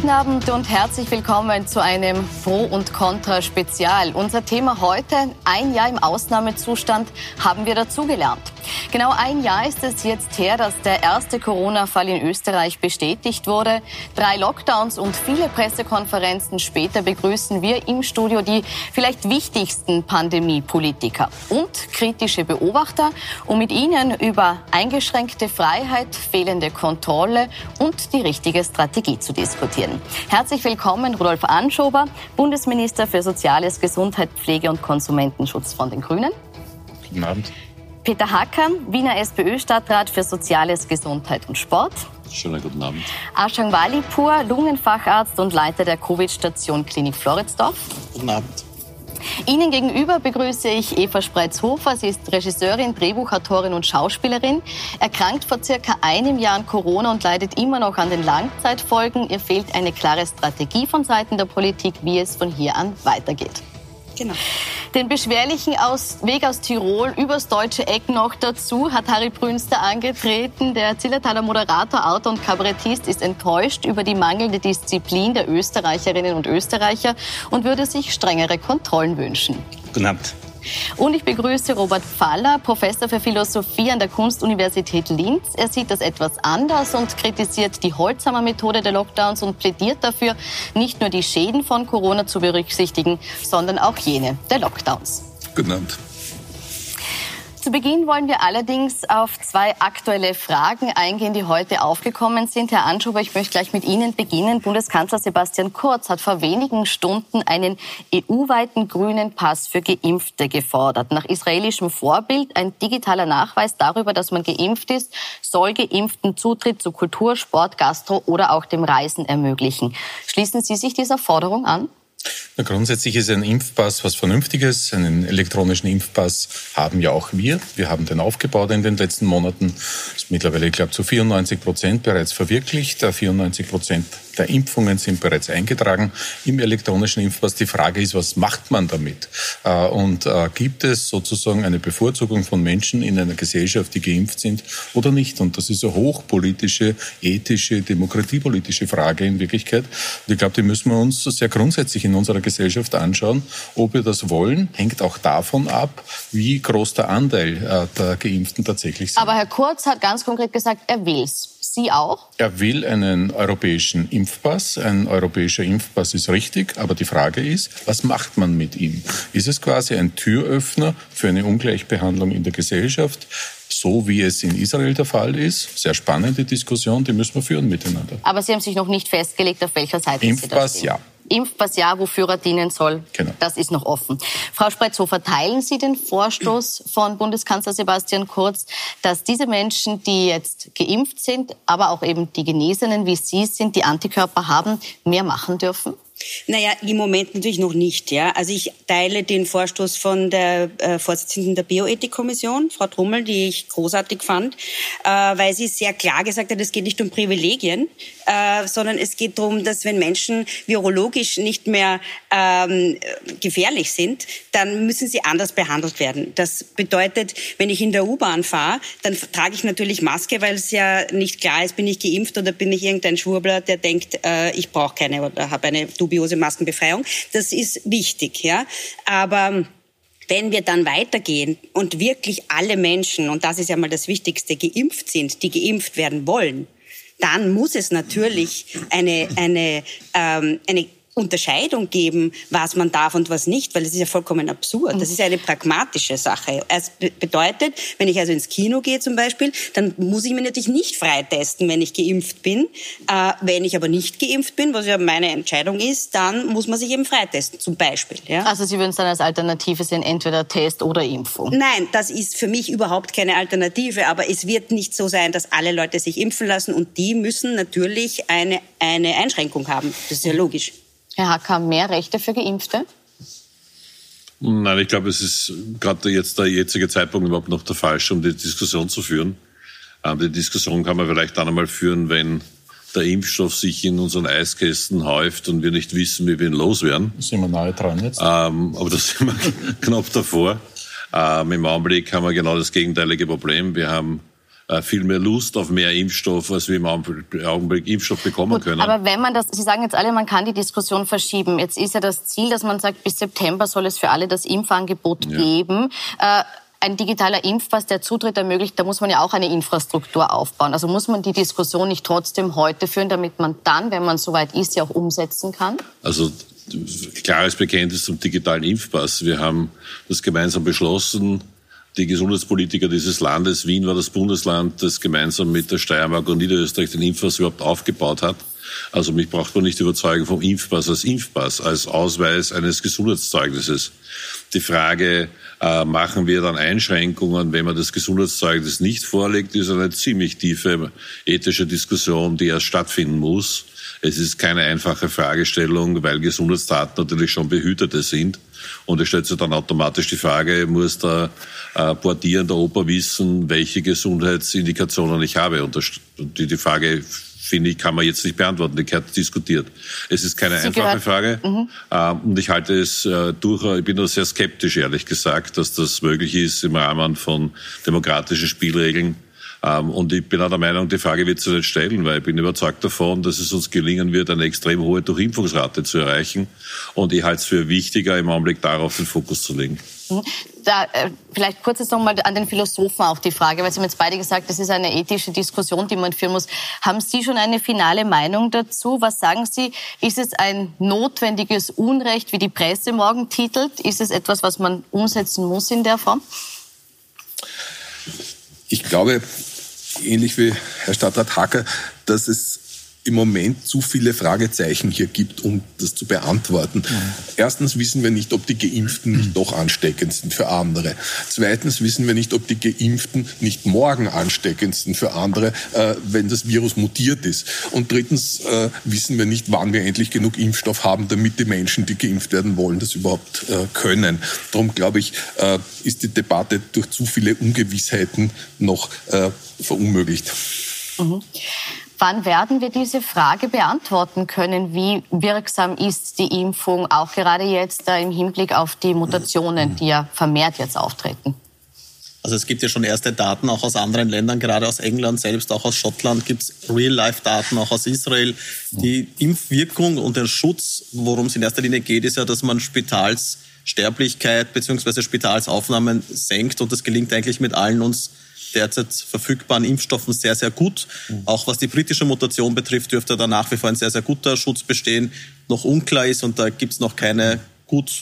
Guten Abend und herzlich willkommen zu einem Pro- und Contra-Spezial. Unser Thema heute, ein Jahr im Ausnahmezustand, haben wir dazugelernt. Genau ein Jahr ist es jetzt her, dass der erste Corona-Fall in Österreich bestätigt wurde. Drei Lockdowns und viele Pressekonferenzen später begrüßen wir im Studio die vielleicht wichtigsten Pandemie-Politiker und kritische Beobachter, um mit ihnen über eingeschränkte Freiheit, fehlende Kontrolle und die richtige Strategie zu diskutieren. Herzlich willkommen, Rudolf Anschober, Bundesminister für Soziales, Gesundheit, Pflege und Konsumentenschutz von den Grünen. Guten Abend. Peter Hacker, Wiener SPÖ-Stadtrat für Soziales, Gesundheit und Sport. Schönen guten Abend. Ashang Walipur, Lungenfacharzt und Leiter der Covid-Station Klinik Floridsdorf. Guten Abend. Ihnen gegenüber begrüße ich Eva Spreitz-Hofer. Sie ist Regisseurin, Drehbuchautorin und Schauspielerin. Erkrankt vor circa einem Jahr an Corona und leidet immer noch an den Langzeitfolgen. Ihr fehlt eine klare Strategie von Seiten der Politik, wie es von hier an weitergeht. Genau. Den beschwerlichen aus, Weg aus Tirol übers deutsche Eck noch dazu hat Harry Brünster angetreten. Der Zillertaler Moderator, Autor und Kabarettist ist enttäuscht über die mangelnde Disziplin der Österreicherinnen und Österreicher und würde sich strengere Kontrollen wünschen. Guten Abend. Und ich begrüße Robert Pfaller, Professor für Philosophie an der Kunstuniversität Linz. Er sieht das etwas anders und kritisiert die Holzhammer Methode der Lockdowns und plädiert dafür, nicht nur die Schäden von Corona zu berücksichtigen, sondern auch jene der Lockdowns. Guten Abend. Zu Beginn wollen wir allerdings auf zwei aktuelle Fragen eingehen, die heute aufgekommen sind. Herr Anschuber, ich möchte gleich mit Ihnen beginnen. Bundeskanzler Sebastian Kurz hat vor wenigen Stunden einen EU-weiten grünen Pass für Geimpfte gefordert. Nach israelischem Vorbild ein digitaler Nachweis darüber, dass man geimpft ist, soll Geimpften Zutritt zu Kultur, Sport, Gastro oder auch dem Reisen ermöglichen. Schließen Sie sich dieser Forderung an? Na, grundsätzlich ist ein Impfpass was Vernünftiges. Einen elektronischen Impfpass haben ja auch wir. Wir haben den aufgebaut in den letzten Monaten. Ist mittlerweile, ich glaube, zu 94 Prozent bereits verwirklicht. 94 Prozent der Impfungen sind bereits eingetragen im elektronischen Impfpass. Die Frage ist, was macht man damit? Äh, und äh, gibt es sozusagen eine Bevorzugung von Menschen in einer Gesellschaft, die geimpft sind oder nicht? Und das ist eine hochpolitische, ethische, demokratiepolitische Frage in Wirklichkeit. Und ich glaube, die müssen wir uns sehr grundsätzlich in unserer Gesellschaft anschauen. Ob wir das wollen, hängt auch davon ab, wie groß der Anteil äh, der Geimpften tatsächlich ist. Aber Herr Kurz hat ganz konkret gesagt, er will's. Sie auch? Er will einen europäischen Impfpass. Ein europäischer Impfpass ist richtig, aber die Frage ist, was macht man mit ihm? Ist es quasi ein Türöffner für eine Ungleichbehandlung in der Gesellschaft? so wie es in Israel der Fall ist. Sehr spannende Diskussion, die müssen wir führen miteinander. Aber Sie haben sich noch nicht festgelegt, auf welcher Seite Impfpass, Sie da stehen. ja. Impfpass ja, wofür er dienen soll, Genau. das ist noch offen. Frau Spreitzofer, teilen Sie den Vorstoß von Bundeskanzler Sebastian Kurz, dass diese Menschen, die jetzt geimpft sind, aber auch eben die Genesenen wie Sie sind, die Antikörper haben, mehr machen dürfen? Naja, im Moment natürlich noch nicht. Ja. Also ich teile den Vorstoß von der äh, Vorsitzenden der Bioethikkommission, Frau Trummel, die ich großartig fand, äh, weil sie sehr klar gesagt hat, es geht nicht um Privilegien, äh, sondern es geht darum, dass wenn Menschen virologisch nicht mehr ähm, gefährlich sind, dann müssen sie anders behandelt werden. Das bedeutet, wenn ich in der U-Bahn fahre, dann trage ich natürlich Maske, weil es ja nicht klar ist, bin ich geimpft oder bin ich irgendein Schwurbler, der denkt, äh, ich brauche keine oder habe eine dubiose Maskenbefreiung. Das ist wichtig, ja. Aber wenn wir dann weitergehen und wirklich alle Menschen, und das ist ja mal das Wichtigste, geimpft sind, die geimpft werden wollen, dann muss es natürlich eine, eine, ähm, eine Unterscheidung geben, was man darf und was nicht, weil das ist ja vollkommen absurd. Das ist ja eine pragmatische Sache. Es be- bedeutet, wenn ich also ins Kino gehe zum Beispiel, dann muss ich mir natürlich nicht freitesten, wenn ich geimpft bin. Äh, wenn ich aber nicht geimpft bin, was ja meine Entscheidung ist, dann muss man sich eben freitesten, zum Beispiel. Ja? Also Sie würden es dann als Alternative sehen, entweder Test oder Impfung. Nein, das ist für mich überhaupt keine Alternative, aber es wird nicht so sein, dass alle Leute sich impfen lassen und die müssen natürlich eine, eine Einschränkung haben. Das ist ja logisch. Herr Hacker, mehr Rechte für Geimpfte? Nein, ich glaube, es ist gerade jetzt der jetzige Zeitpunkt überhaupt noch der falsche, um die Diskussion zu führen. Ähm, die Diskussion kann man vielleicht dann einmal führen, wenn der Impfstoff sich in unseren Eiskästen häuft und wir nicht wissen, wie wir ihn loswerden. Sind wir nahe dran jetzt? Ähm, aber da sind wir knapp davor. Ähm, Im Augenblick haben wir genau das gegenteilige Problem. Wir haben viel mehr Lust auf mehr Impfstoff, als wir im Augenblick Impfstoff bekommen Gut, können. Aber wenn man das, Sie sagen jetzt alle, man kann die Diskussion verschieben. Jetzt ist ja das Ziel, dass man sagt, bis September soll es für alle das Impfangebot ja. geben. Äh, ein digitaler Impfpass, der Zutritt ermöglicht, da muss man ja auch eine Infrastruktur aufbauen. Also muss man die Diskussion nicht trotzdem heute führen, damit man dann, wenn man soweit ist, ja auch umsetzen kann? Also klares Bekenntnis zum digitalen Impfpass. Wir haben das gemeinsam beschlossen. Die Gesundheitspolitiker dieses Landes, Wien war das Bundesland, das gemeinsam mit der Steiermark und Niederösterreich den Impfpass überhaupt aufgebaut hat. Also mich braucht man nicht überzeugen vom Impfpass als Impfpass, als Ausweis eines Gesundheitszeugnisses. Die Frage, äh, machen wir dann Einschränkungen, wenn man das Gesundheitszeugnis nicht vorlegt, ist eine ziemlich tiefe ethische Diskussion, die erst stattfinden muss. Es ist keine einfache Fragestellung, weil Gesundheitsdaten natürlich schon behütete sind. Und es stellt sich dann automatisch die Frage, muss der äh, portierende Opa wissen, welche Gesundheitsindikationen ich habe? Und die, die Frage finde ich, kann man jetzt nicht beantworten. Die gehört diskutiert. Es ist keine Sie einfache gehört. Frage. Mhm. Ähm, und ich halte es äh, durch, ich bin nur sehr skeptisch, ehrlich gesagt, dass das möglich ist im Rahmen von demokratischen Spielregeln. Ähm, und ich bin auch der Meinung, die Frage wird sich nicht stellen, weil ich bin überzeugt davon, dass es uns gelingen wird, eine extrem hohe Durchimpfungsrate zu erreichen. Und ich halte es für wichtiger, im Augenblick darauf den Fokus zu legen. Mhm. Da, äh, vielleicht kurz jetzt nochmal an den Philosophen auch die Frage, weil Sie haben jetzt beide gesagt, das ist eine ethische Diskussion, die man führen muss. Haben Sie schon eine finale Meinung dazu? Was sagen Sie? Ist es ein notwendiges Unrecht, wie die Presse morgen titelt? Ist es etwas, was man umsetzen muss in der Form? Ich glaube, ähnlich wie Herr Stadtrat Hacker, dass es im Moment zu viele Fragezeichen hier gibt, um das zu beantworten. Mhm. Erstens wissen wir nicht, ob die Geimpften nicht doch ansteckend sind für andere. Zweitens wissen wir nicht, ob die Geimpften nicht morgen ansteckend sind für andere, äh, wenn das Virus mutiert ist. Und drittens äh, wissen wir nicht, wann wir endlich genug Impfstoff haben, damit die Menschen, die geimpft werden wollen, das überhaupt äh, können. Darum glaube ich, äh, ist die Debatte durch zu viele Ungewissheiten noch äh, verunmöglicht. Mhm. Wann werden wir diese Frage beantworten können? Wie wirksam ist die Impfung, auch gerade jetzt im Hinblick auf die Mutationen, die ja vermehrt jetzt auftreten? Also es gibt ja schon erste Daten auch aus anderen Ländern, gerade aus England selbst, auch aus Schottland gibt es Real-Life-Daten, auch aus Israel. Die Impfwirkung und der Schutz, worum es in erster Linie geht, ist ja, dass man Spitalssterblichkeit bzw. Spitalsaufnahmen senkt und das gelingt eigentlich mit allen uns derzeit verfügbaren Impfstoffen sehr, sehr gut. Auch was die britische Mutation betrifft, dürfte da nach wie vor ein sehr, sehr guter Schutz bestehen. Noch unklar ist, und da gibt es noch keine gut,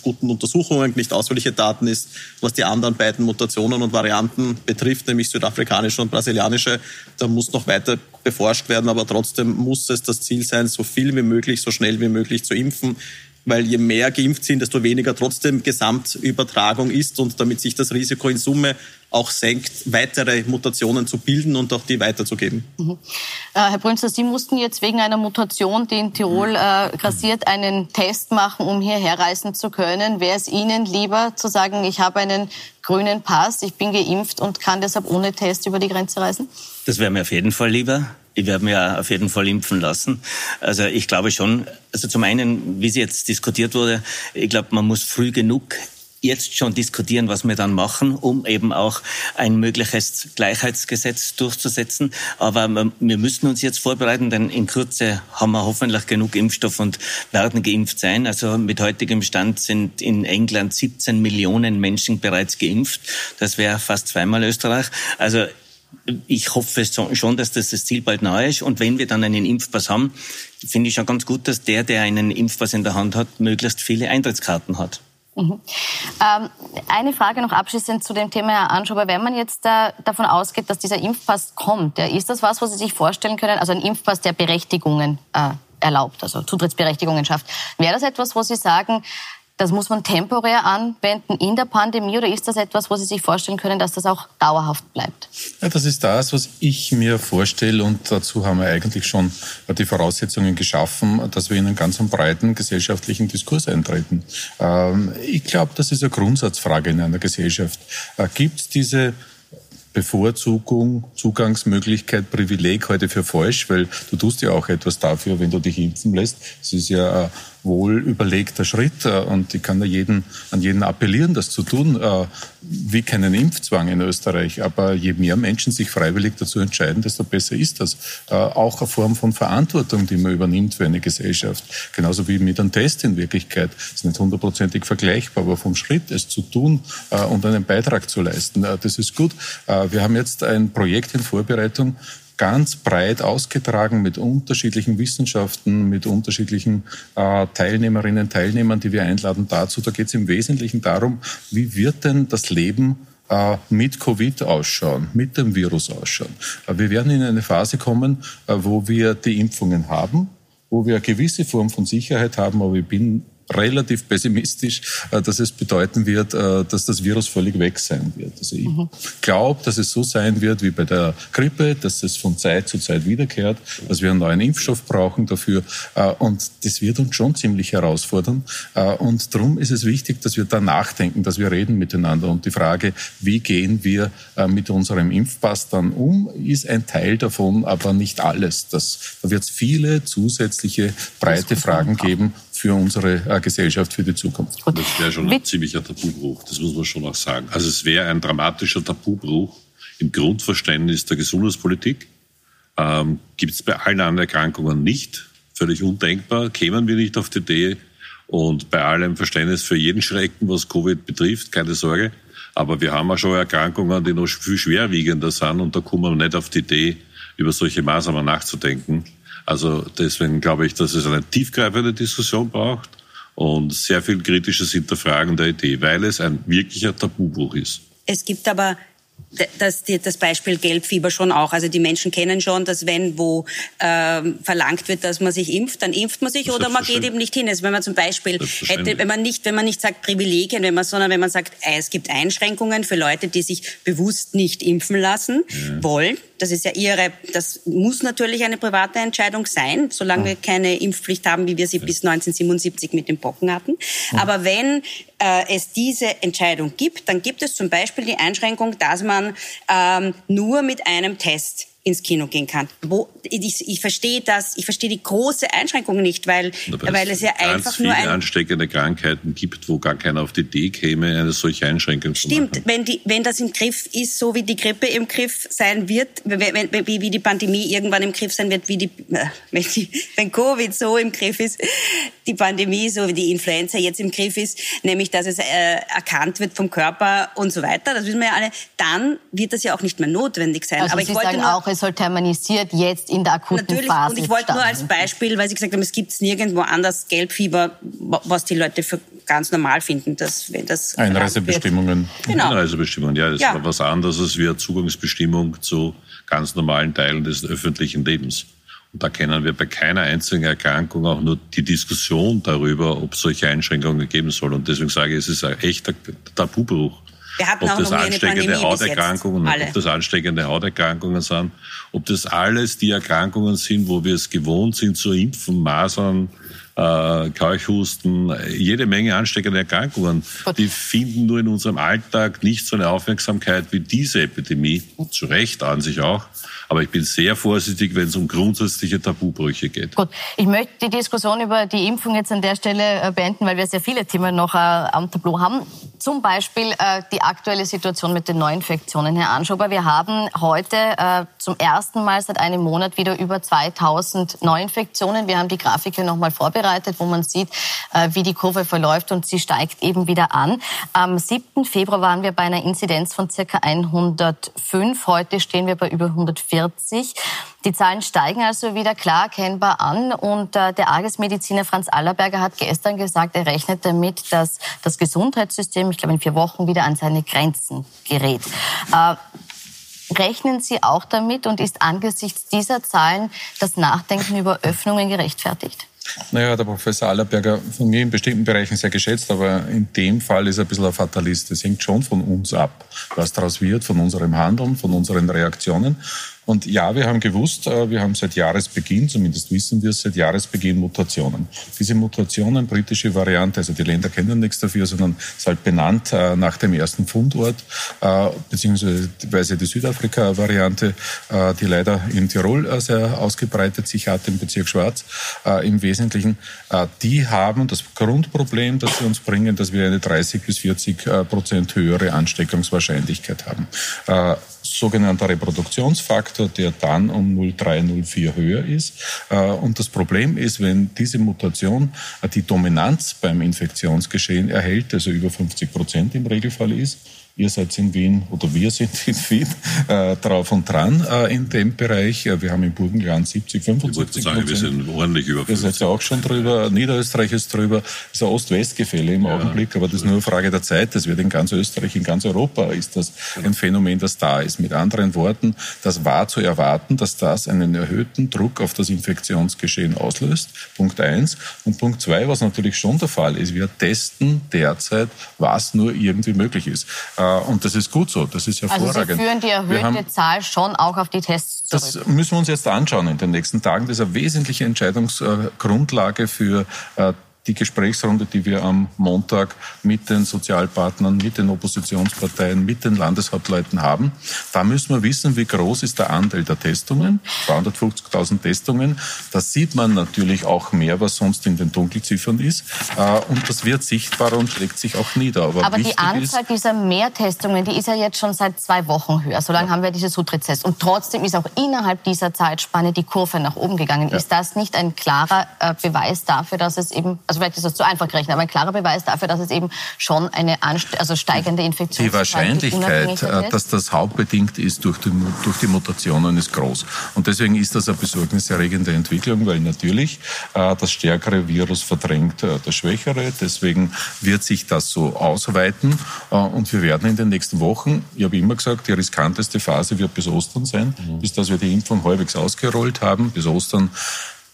guten Untersuchungen, nicht ausführliche Daten ist, was die anderen beiden Mutationen und Varianten betrifft, nämlich südafrikanische und brasilianische. Da muss noch weiter beforscht werden, aber trotzdem muss es das Ziel sein, so viel wie möglich, so schnell wie möglich zu impfen weil je mehr geimpft sind, desto weniger trotzdem Gesamtübertragung ist und damit sich das Risiko in Summe auch senkt, weitere Mutationen zu bilden und auch die weiterzugeben. Mhm. Äh, Herr Brünster, Sie mussten jetzt wegen einer Mutation, die in Tirol äh, grassiert, einen Test machen, um hierher reisen zu können. Wäre es Ihnen lieber zu sagen, ich habe einen grünen Pass, ich bin geimpft und kann deshalb ohne Test über die Grenze reisen? Das wäre mir auf jeden Fall lieber. Ich werde mir auf jeden Fall impfen lassen. Also ich glaube schon, also zum einen, wie es jetzt diskutiert wurde, ich glaube, man muss früh genug jetzt schon diskutieren, was wir dann machen, um eben auch ein mögliches Gleichheitsgesetz durchzusetzen. Aber wir müssen uns jetzt vorbereiten, denn in Kürze haben wir hoffentlich genug Impfstoff und werden geimpft sein. Also mit heutigem Stand sind in England 17 Millionen Menschen bereits geimpft. Das wäre fast zweimal Österreich. Also ich hoffe schon, dass das, das Ziel bald nahe ist. Und wenn wir dann einen Impfpass haben, finde ich schon ganz gut, dass der, der einen Impfpass in der Hand hat, möglichst viele Eintrittskarten hat. Mhm. Ähm, eine Frage noch abschließend zu dem Thema, Herr Anschober. Wenn man jetzt äh, davon ausgeht, dass dieser Impfpass kommt, ja, ist das was, was Sie sich vorstellen können? Also ein Impfpass, der Berechtigungen äh, erlaubt, also Zutrittsberechtigungen schafft. Wäre das etwas, wo Sie sagen, das muss man temporär anwenden in der Pandemie oder ist das etwas, wo Sie sich vorstellen können, dass das auch dauerhaft bleibt? Ja, das ist das, was ich mir vorstelle und dazu haben wir eigentlich schon die Voraussetzungen geschaffen, dass wir in einen ganz breiten gesellschaftlichen Diskurs eintreten. Ähm, ich glaube, das ist eine Grundsatzfrage in einer Gesellschaft. Äh, Gibt es diese Bevorzugung, Zugangsmöglichkeit, Privileg heute für falsch, weil du tust ja auch etwas dafür, wenn du dich impfen lässt. Es ist ja wohl überlegter Schritt und ich kann jeden, an jeden appellieren, das zu tun. Wie keinen Impfzwang in Österreich, aber je mehr Menschen sich freiwillig dazu entscheiden, desto besser ist das. Auch eine Form von Verantwortung, die man übernimmt für eine Gesellschaft. Genauso wie mit einem Test in Wirklichkeit. Das ist nicht hundertprozentig vergleichbar, aber vom Schritt, es zu tun und einen Beitrag zu leisten, das ist gut. Wir haben jetzt ein Projekt in Vorbereitung, ganz breit ausgetragen mit unterschiedlichen Wissenschaften, mit unterschiedlichen äh, Teilnehmerinnen, Teilnehmern, die wir einladen dazu. Da geht es im Wesentlichen darum, wie wird denn das Leben äh, mit Covid ausschauen, mit dem Virus ausschauen. Äh, wir werden in eine Phase kommen, äh, wo wir die Impfungen haben, wo wir eine gewisse Form von Sicherheit haben, aber ich bin relativ pessimistisch, äh, dass es bedeuten wird, äh, dass das Virus völlig weg sein wird. Also ich mhm. glaube, dass es so sein wird wie bei der Grippe, dass es von Zeit zu Zeit wiederkehrt, dass wir einen neuen Impfstoff brauchen dafür. Äh, und das wird uns schon ziemlich herausfordern. Und darum ist es wichtig, dass wir da nachdenken, dass wir reden miteinander. Und die Frage, wie gehen wir mit unserem Impfpass dann um, ist ein Teil davon, aber nicht alles. Das, da wird es viele zusätzliche breite Fragen geben für unsere äh, Gesellschaft, für die Zukunft. Das wäre schon ein ziemlicher Tabubruch, das muss man schon auch sagen. Also es wäre ein dramatischer Tabubruch im Grundverständnis der Gesundheitspolitik. Ähm, Gibt es bei allen anderen Erkrankungen nicht. Völlig undenkbar, kämen wir nicht auf die Idee. Und bei allem Verständnis für jeden Schrecken, was Covid betrifft, keine Sorge. Aber wir haben auch schon Erkrankungen, die noch viel schwerwiegender sind und da kommen wir nicht auf die Idee, über solche Maßnahmen nachzudenken. Also deswegen glaube ich, dass es eine tiefgreifende Diskussion braucht und sehr viel kritisches Hinterfragen der Idee, weil es ein wirklicher Tabubruch ist. Es gibt aber das, das Beispiel Gelbfieber schon auch. Also die Menschen kennen schon, dass wenn wo ähm, verlangt wird, dass man sich impft, dann impft man sich oder man geht eben nicht hin. Also wenn man zum Beispiel hätte, wenn man nicht, wenn man nicht sagt Privilegien, wenn man, sondern wenn man sagt, äh, es gibt Einschränkungen für Leute, die sich bewusst nicht impfen lassen ja. wollen. Das ist ja ihre, das muss natürlich eine private Entscheidung sein, solange wir keine Impfpflicht haben, wie wir sie ja. bis 1977 mit den Pocken hatten. Aber wenn äh, es diese Entscheidung gibt, dann gibt es zum Beispiel die Einschränkung, dass man ähm, nur mit einem Test ins Kino gehen kann. Wo, ich, ich verstehe das, ich verstehe die große Einschränkung nicht, weil, weil es ja einfach nur ein... ansteckende Krankheiten gibt, wo gar keiner auf die Idee käme, eine solche Einschränkung Stimmt, zu machen. Stimmt, wenn, die, wenn das im Griff ist, so wie die Grippe im Griff sein wird, wenn, wie, wie die Pandemie irgendwann im Griff sein wird, wie die, äh, wenn, die, wenn Covid so im Griff ist, die Pandemie so wie die Influenza jetzt im Griff ist, nämlich dass es äh, erkannt wird vom Körper und so weiter, das wissen wir ja alle, dann wird das ja auch nicht mehr notwendig sein. Also Aber Sie ich wollte sagen nur, auch, es soll terminisiert jetzt in der akuten natürlich, Phase. Und ich wollte nur als Beispiel, weil Sie gesagt haben, es gibt es nirgendwo anders Gelbfieber, was die Leute für ganz normal finden, dass wenn das Einreisebestimmungen. Genau. Einreisebestimmungen, ja, das ja. war was anderes als wir Zugangsbestimmung zu ganz normalen Teilen des öffentlichen Lebens. Und da kennen wir bei keiner einzigen Erkrankung auch nur die Diskussion darüber, ob es solche Einschränkungen geben soll. Und deswegen sage ich, es ist ein echter Tabubruch. Wir hatten ob auch das noch ansteckende Hauterkrankungen, ob das ansteckende Hauterkrankungen sind, ob das alles die Erkrankungen sind, wo wir es gewohnt sind zu impfen, Masern, äh, Keuchhusten, jede Menge ansteckende Erkrankungen. Die finden nur in unserem Alltag nicht so eine Aufmerksamkeit wie diese Epidemie. Zu Recht an sich auch. Aber ich bin sehr vorsichtig, wenn es um grundsätzliche Tabubrüche geht. Gut, ich möchte die Diskussion über die Impfung jetzt an der Stelle äh, beenden, weil wir sehr viele Themen noch äh, am Tableau haben. Zum Beispiel äh, die aktuelle Situation mit den Neuinfektionen. Herr Anschober, wir haben heute zum ersten Mal seit einem Monat wieder über 2000 Neuinfektionen. Wir haben die Grafik hier nochmal vorbereitet, wo man sieht, wie die Kurve verläuft und sie steigt eben wieder an. Am 7. Februar waren wir bei einer Inzidenz von circa 105. Heute stehen wir bei über 140. 40. Die Zahlen steigen also wieder klar erkennbar an und äh, der Argesmediziner Franz Allerberger hat gestern gesagt, er rechnet damit, dass das Gesundheitssystem, ich glaube in vier Wochen, wieder an seine Grenzen gerät. Äh, Rechnen Sie auch damit und ist angesichts dieser Zahlen das Nachdenken über Öffnungen gerechtfertigt? Naja, der Professor Allerberger von mir in bestimmten Bereichen sehr geschätzt, aber in dem Fall ist er ein bisschen ein Fatalist. Es hängt schon von uns ab, was daraus wird, von unserem Handeln, von unseren Reaktionen. Und ja, wir haben gewusst, äh, wir haben seit Jahresbeginn, zumindest wissen wir es, seit Jahresbeginn Mutationen. Diese Mutationen, britische Variante, also die Länder kennen nichts dafür, sondern es ist halt benannt äh, nach dem ersten Fundort, äh, beziehungsweise die Südafrika-Variante, die leider in Tirol sehr ausgebreitet sich hat, im Bezirk Schwarz, im Wesentlichen die haben das Grundproblem, das sie uns bringen, dass wir eine 30 bis 40 äh, Prozent höhere Ansteckungswahrscheinlichkeit haben. Äh, sogenannter Reproduktionsfaktor, der dann um 0,3, 0,4 höher ist. Und das Problem ist, wenn diese Mutation die Dominanz beim Infektionsgeschehen erhält, also über 50 Prozent im Regelfall ist, Ihr seid in Wien oder wir sind in Wien äh, drauf und dran äh, in dem Bereich. Wir haben in Burgenland 70, 75 Prozent. Wir sind ordentlich über 50. Ihr seid ja auch schon drüber. Niederösterreich ist drüber. Das ist ein Ost-West-Gefälle im ja. Augenblick, aber das ist nur eine Frage der Zeit. Das wird in ganz Österreich, in ganz Europa ist das ein Phänomen, das da ist. Mit anderen Worten, das war zu erwarten, dass das einen erhöhten Druck auf das Infektionsgeschehen auslöst. Punkt eins. Und Punkt zwei, was natürlich schon der Fall ist, wir testen derzeit, was nur irgendwie möglich ist. Äh, und das ist gut so, das ist hervorragend. Also Sie führen die erhöhte haben, Zahl schon auch auf die Tests zurück? Das müssen wir uns jetzt anschauen in den nächsten Tagen. Das ist eine wesentliche Entscheidungsgrundlage für äh, die Gesprächsrunde, die wir am Montag mit den Sozialpartnern, mit den Oppositionsparteien, mit den Landeshauptleuten haben. Da müssen wir wissen, wie groß ist der Anteil der Testungen, 250.000 Testungen. Da sieht man natürlich auch mehr, was sonst in den Dunkelziffern ist. Äh, und das wird sichtbarer und schlägt sich auch nieder. Aber, Aber die Anzahl dieser Mehrtestungen, die ist ja jetzt schon seit zwei Wochen höher. So lange ja. haben wir diese Sutrizess. Und trotzdem ist auch innerhalb dieser Zeitspanne die Kurve nach oben gegangen. Ja. Ist das nicht ein klarer äh, Beweis dafür, dass es eben also vielleicht ist das zu einfach gerechnet, aber ein klarer Beweis dafür, dass es eben schon eine also steigende Infektion Die Wahrscheinlichkeit, äh, dass das hauptbedingt ist durch die, durch die Mutationen, ist groß. Und deswegen ist das eine besorgniserregende Entwicklung, weil natürlich äh, das stärkere Virus verdrängt äh, das schwächere. Deswegen wird sich das so ausweiten. und wir werden in den nächsten Wochen, ich habe immer gesagt, die riskanteste Phase wird bis Ostern sein, mhm. bis dass wir die Impfung halbwegs ausgerollt haben. Bis Ostern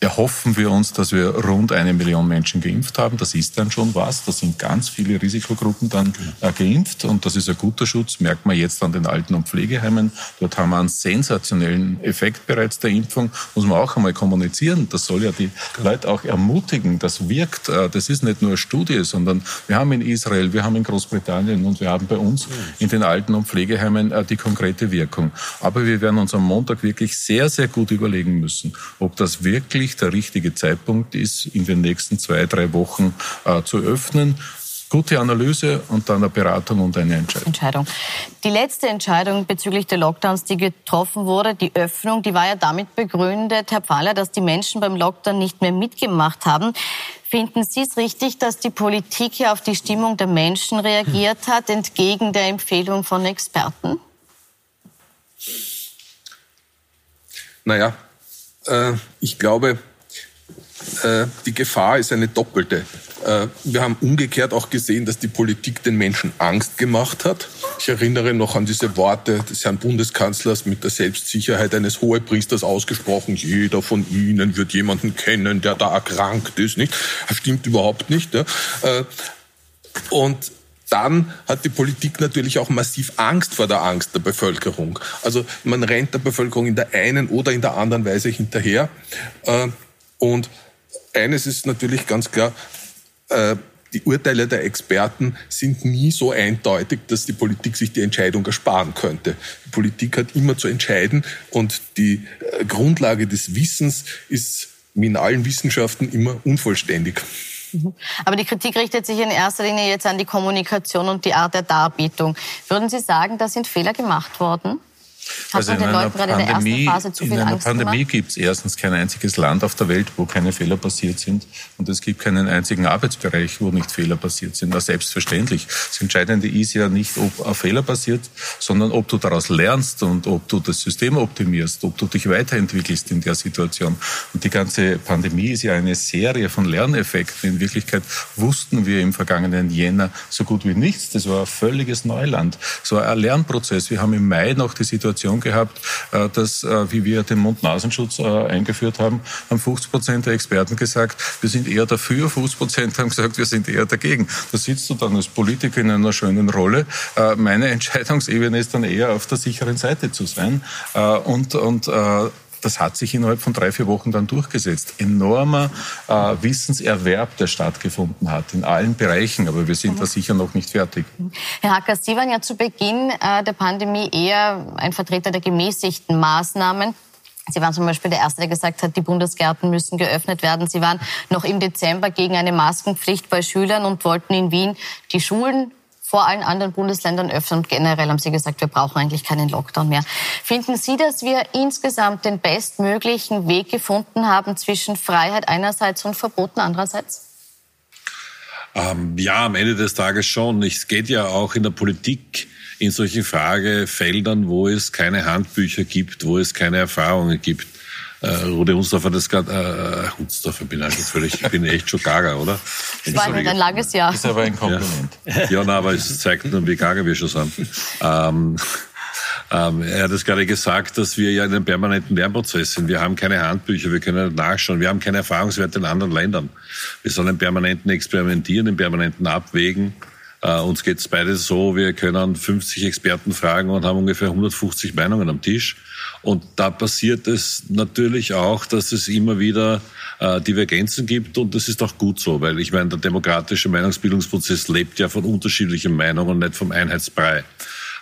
erhoffen wir uns, dass wir rund eine Million Menschen geimpft haben. Das ist dann schon was. Da sind ganz viele Risikogruppen dann äh, geimpft und das ist ein guter Schutz, merkt man jetzt an den Alten- und Pflegeheimen. Dort haben wir einen sensationellen Effekt bereits der Impfung. Muss man auch einmal kommunizieren. Das soll ja die Leute auch ermutigen. Das wirkt. Äh, das ist nicht nur eine Studie, sondern wir haben in Israel, wir haben in Großbritannien und wir haben bei uns in den Alten- und Pflegeheimen äh, die konkrete Wirkung. Aber wir werden uns am Montag wirklich sehr, sehr gut überlegen müssen, ob das wirklich wirklich der richtige Zeitpunkt ist, in den nächsten zwei, drei Wochen äh, zu öffnen. Gute Analyse und dann eine Beratung und eine Entscheidung. Entscheidung. Die letzte Entscheidung bezüglich der Lockdowns, die getroffen wurde, die Öffnung, die war ja damit begründet, Herr Pfahler, dass die Menschen beim Lockdown nicht mehr mitgemacht haben. Finden Sie es richtig, dass die Politik hier auf die Stimmung der Menschen reagiert hat, entgegen der Empfehlung von Experten? Naja, äh, ich glaube, äh, die Gefahr ist eine doppelte. Äh, wir haben umgekehrt auch gesehen, dass die Politik den Menschen Angst gemacht hat. Ich erinnere noch an diese Worte des Herrn Bundeskanzlers mit der Selbstsicherheit eines Hohepriesters ausgesprochen. Jeder von Ihnen wird jemanden kennen, der da erkrankt ist. Nicht? Das stimmt überhaupt nicht. Und dann hat die Politik natürlich auch massiv Angst vor der Angst der Bevölkerung. Also man rennt der Bevölkerung in der einen oder in der anderen Weise hinterher. Äh, und eines ist natürlich ganz klar, äh, die Urteile der Experten sind nie so eindeutig, dass die Politik sich die Entscheidung ersparen könnte. Die Politik hat immer zu entscheiden und die äh, Grundlage des Wissens ist wie in allen Wissenschaften immer unvollständig. Mhm. Aber die Kritik richtet sich in erster Linie jetzt an die Kommunikation und die Art der Darbietung. Würden Sie sagen, da sind Fehler gemacht worden? Also in einer Pandemie, in einer Pandemie gibt es erstens kein einziges Land auf der Welt, wo keine Fehler passiert sind. Und es gibt keinen einzigen Arbeitsbereich, wo nicht Fehler passiert sind. Na, selbstverständlich. Das Entscheidende ist ja nicht, ob ein Fehler passiert, sondern ob du daraus lernst und ob du das System optimierst, ob du dich weiterentwickelst in der Situation. Und die ganze Pandemie ist ja eine Serie von Lerneffekten. In Wirklichkeit wussten wir im vergangenen Jänner so gut wie nichts. Das war ein völliges Neuland. Es war ein Lernprozess. Wir haben im Mai noch die Situation Situation gehabt, äh, dass, äh, wie wir den Mund-Nasenschutz äh, eingeführt haben, haben 50 Prozent der Experten gesagt, wir sind eher dafür, 50 Prozent haben gesagt, wir sind eher dagegen. Da sitzt du dann als Politiker in einer schönen Rolle. Meine Entscheidungsebene ist dann eher auf der sicheren Seite zu sein und, und das hat sich innerhalb von drei, vier Wochen dann durchgesetzt. Enormer äh, Wissenserwerb, der stattgefunden hat in allen Bereichen, aber wir sind mhm. da sicher noch nicht fertig. Herr Hacker, Sie waren ja zu Beginn äh, der Pandemie eher ein Vertreter der gemäßigten Maßnahmen. Sie waren zum Beispiel der Erste, der gesagt hat, die Bundesgärten müssen geöffnet werden. Sie waren noch im Dezember gegen eine Maskenpflicht bei Schülern und wollten in Wien die Schulen vor allen anderen Bundesländern öffnen. Und generell haben Sie gesagt, wir brauchen eigentlich keinen Lockdown mehr. Finden Sie, dass wir insgesamt den bestmöglichen Weg gefunden haben zwischen Freiheit einerseits und Verboten andererseits? Ähm, ja, am Ende des Tages schon. Es geht ja auch in der Politik in solchen Fragefeldern, wo es keine Handbücher gibt, wo es keine Erfahrungen gibt. Äh, Rudi Hunsdorfer, das gerade, äh, Hunsdorfer bin ich völlig, ich bin echt schon gaga, oder? Das war ein langes Jahr. Das ist aber ein Kompliment. Ja, ja na, aber es zeigt nur, wie gaga wir schon sind. Ähm, ähm, er hat es gerade gesagt, dass wir ja in einem permanenten Lernprozess sind. Wir haben keine Handbücher, wir können nicht nachschauen, wir haben keine Erfahrungswerte in anderen Ländern. Wir sollen im permanenten Experimentieren, im permanenten Abwägen. Äh, uns geht es beide so, wir können 50 Experten fragen und haben ungefähr 150 Meinungen am Tisch. Und da passiert es natürlich auch, dass es immer wieder äh, Divergenzen gibt und das ist auch gut so, weil ich meine, der demokratische Meinungsbildungsprozess lebt ja von unterschiedlichen Meinungen nicht vom Einheitsbrei.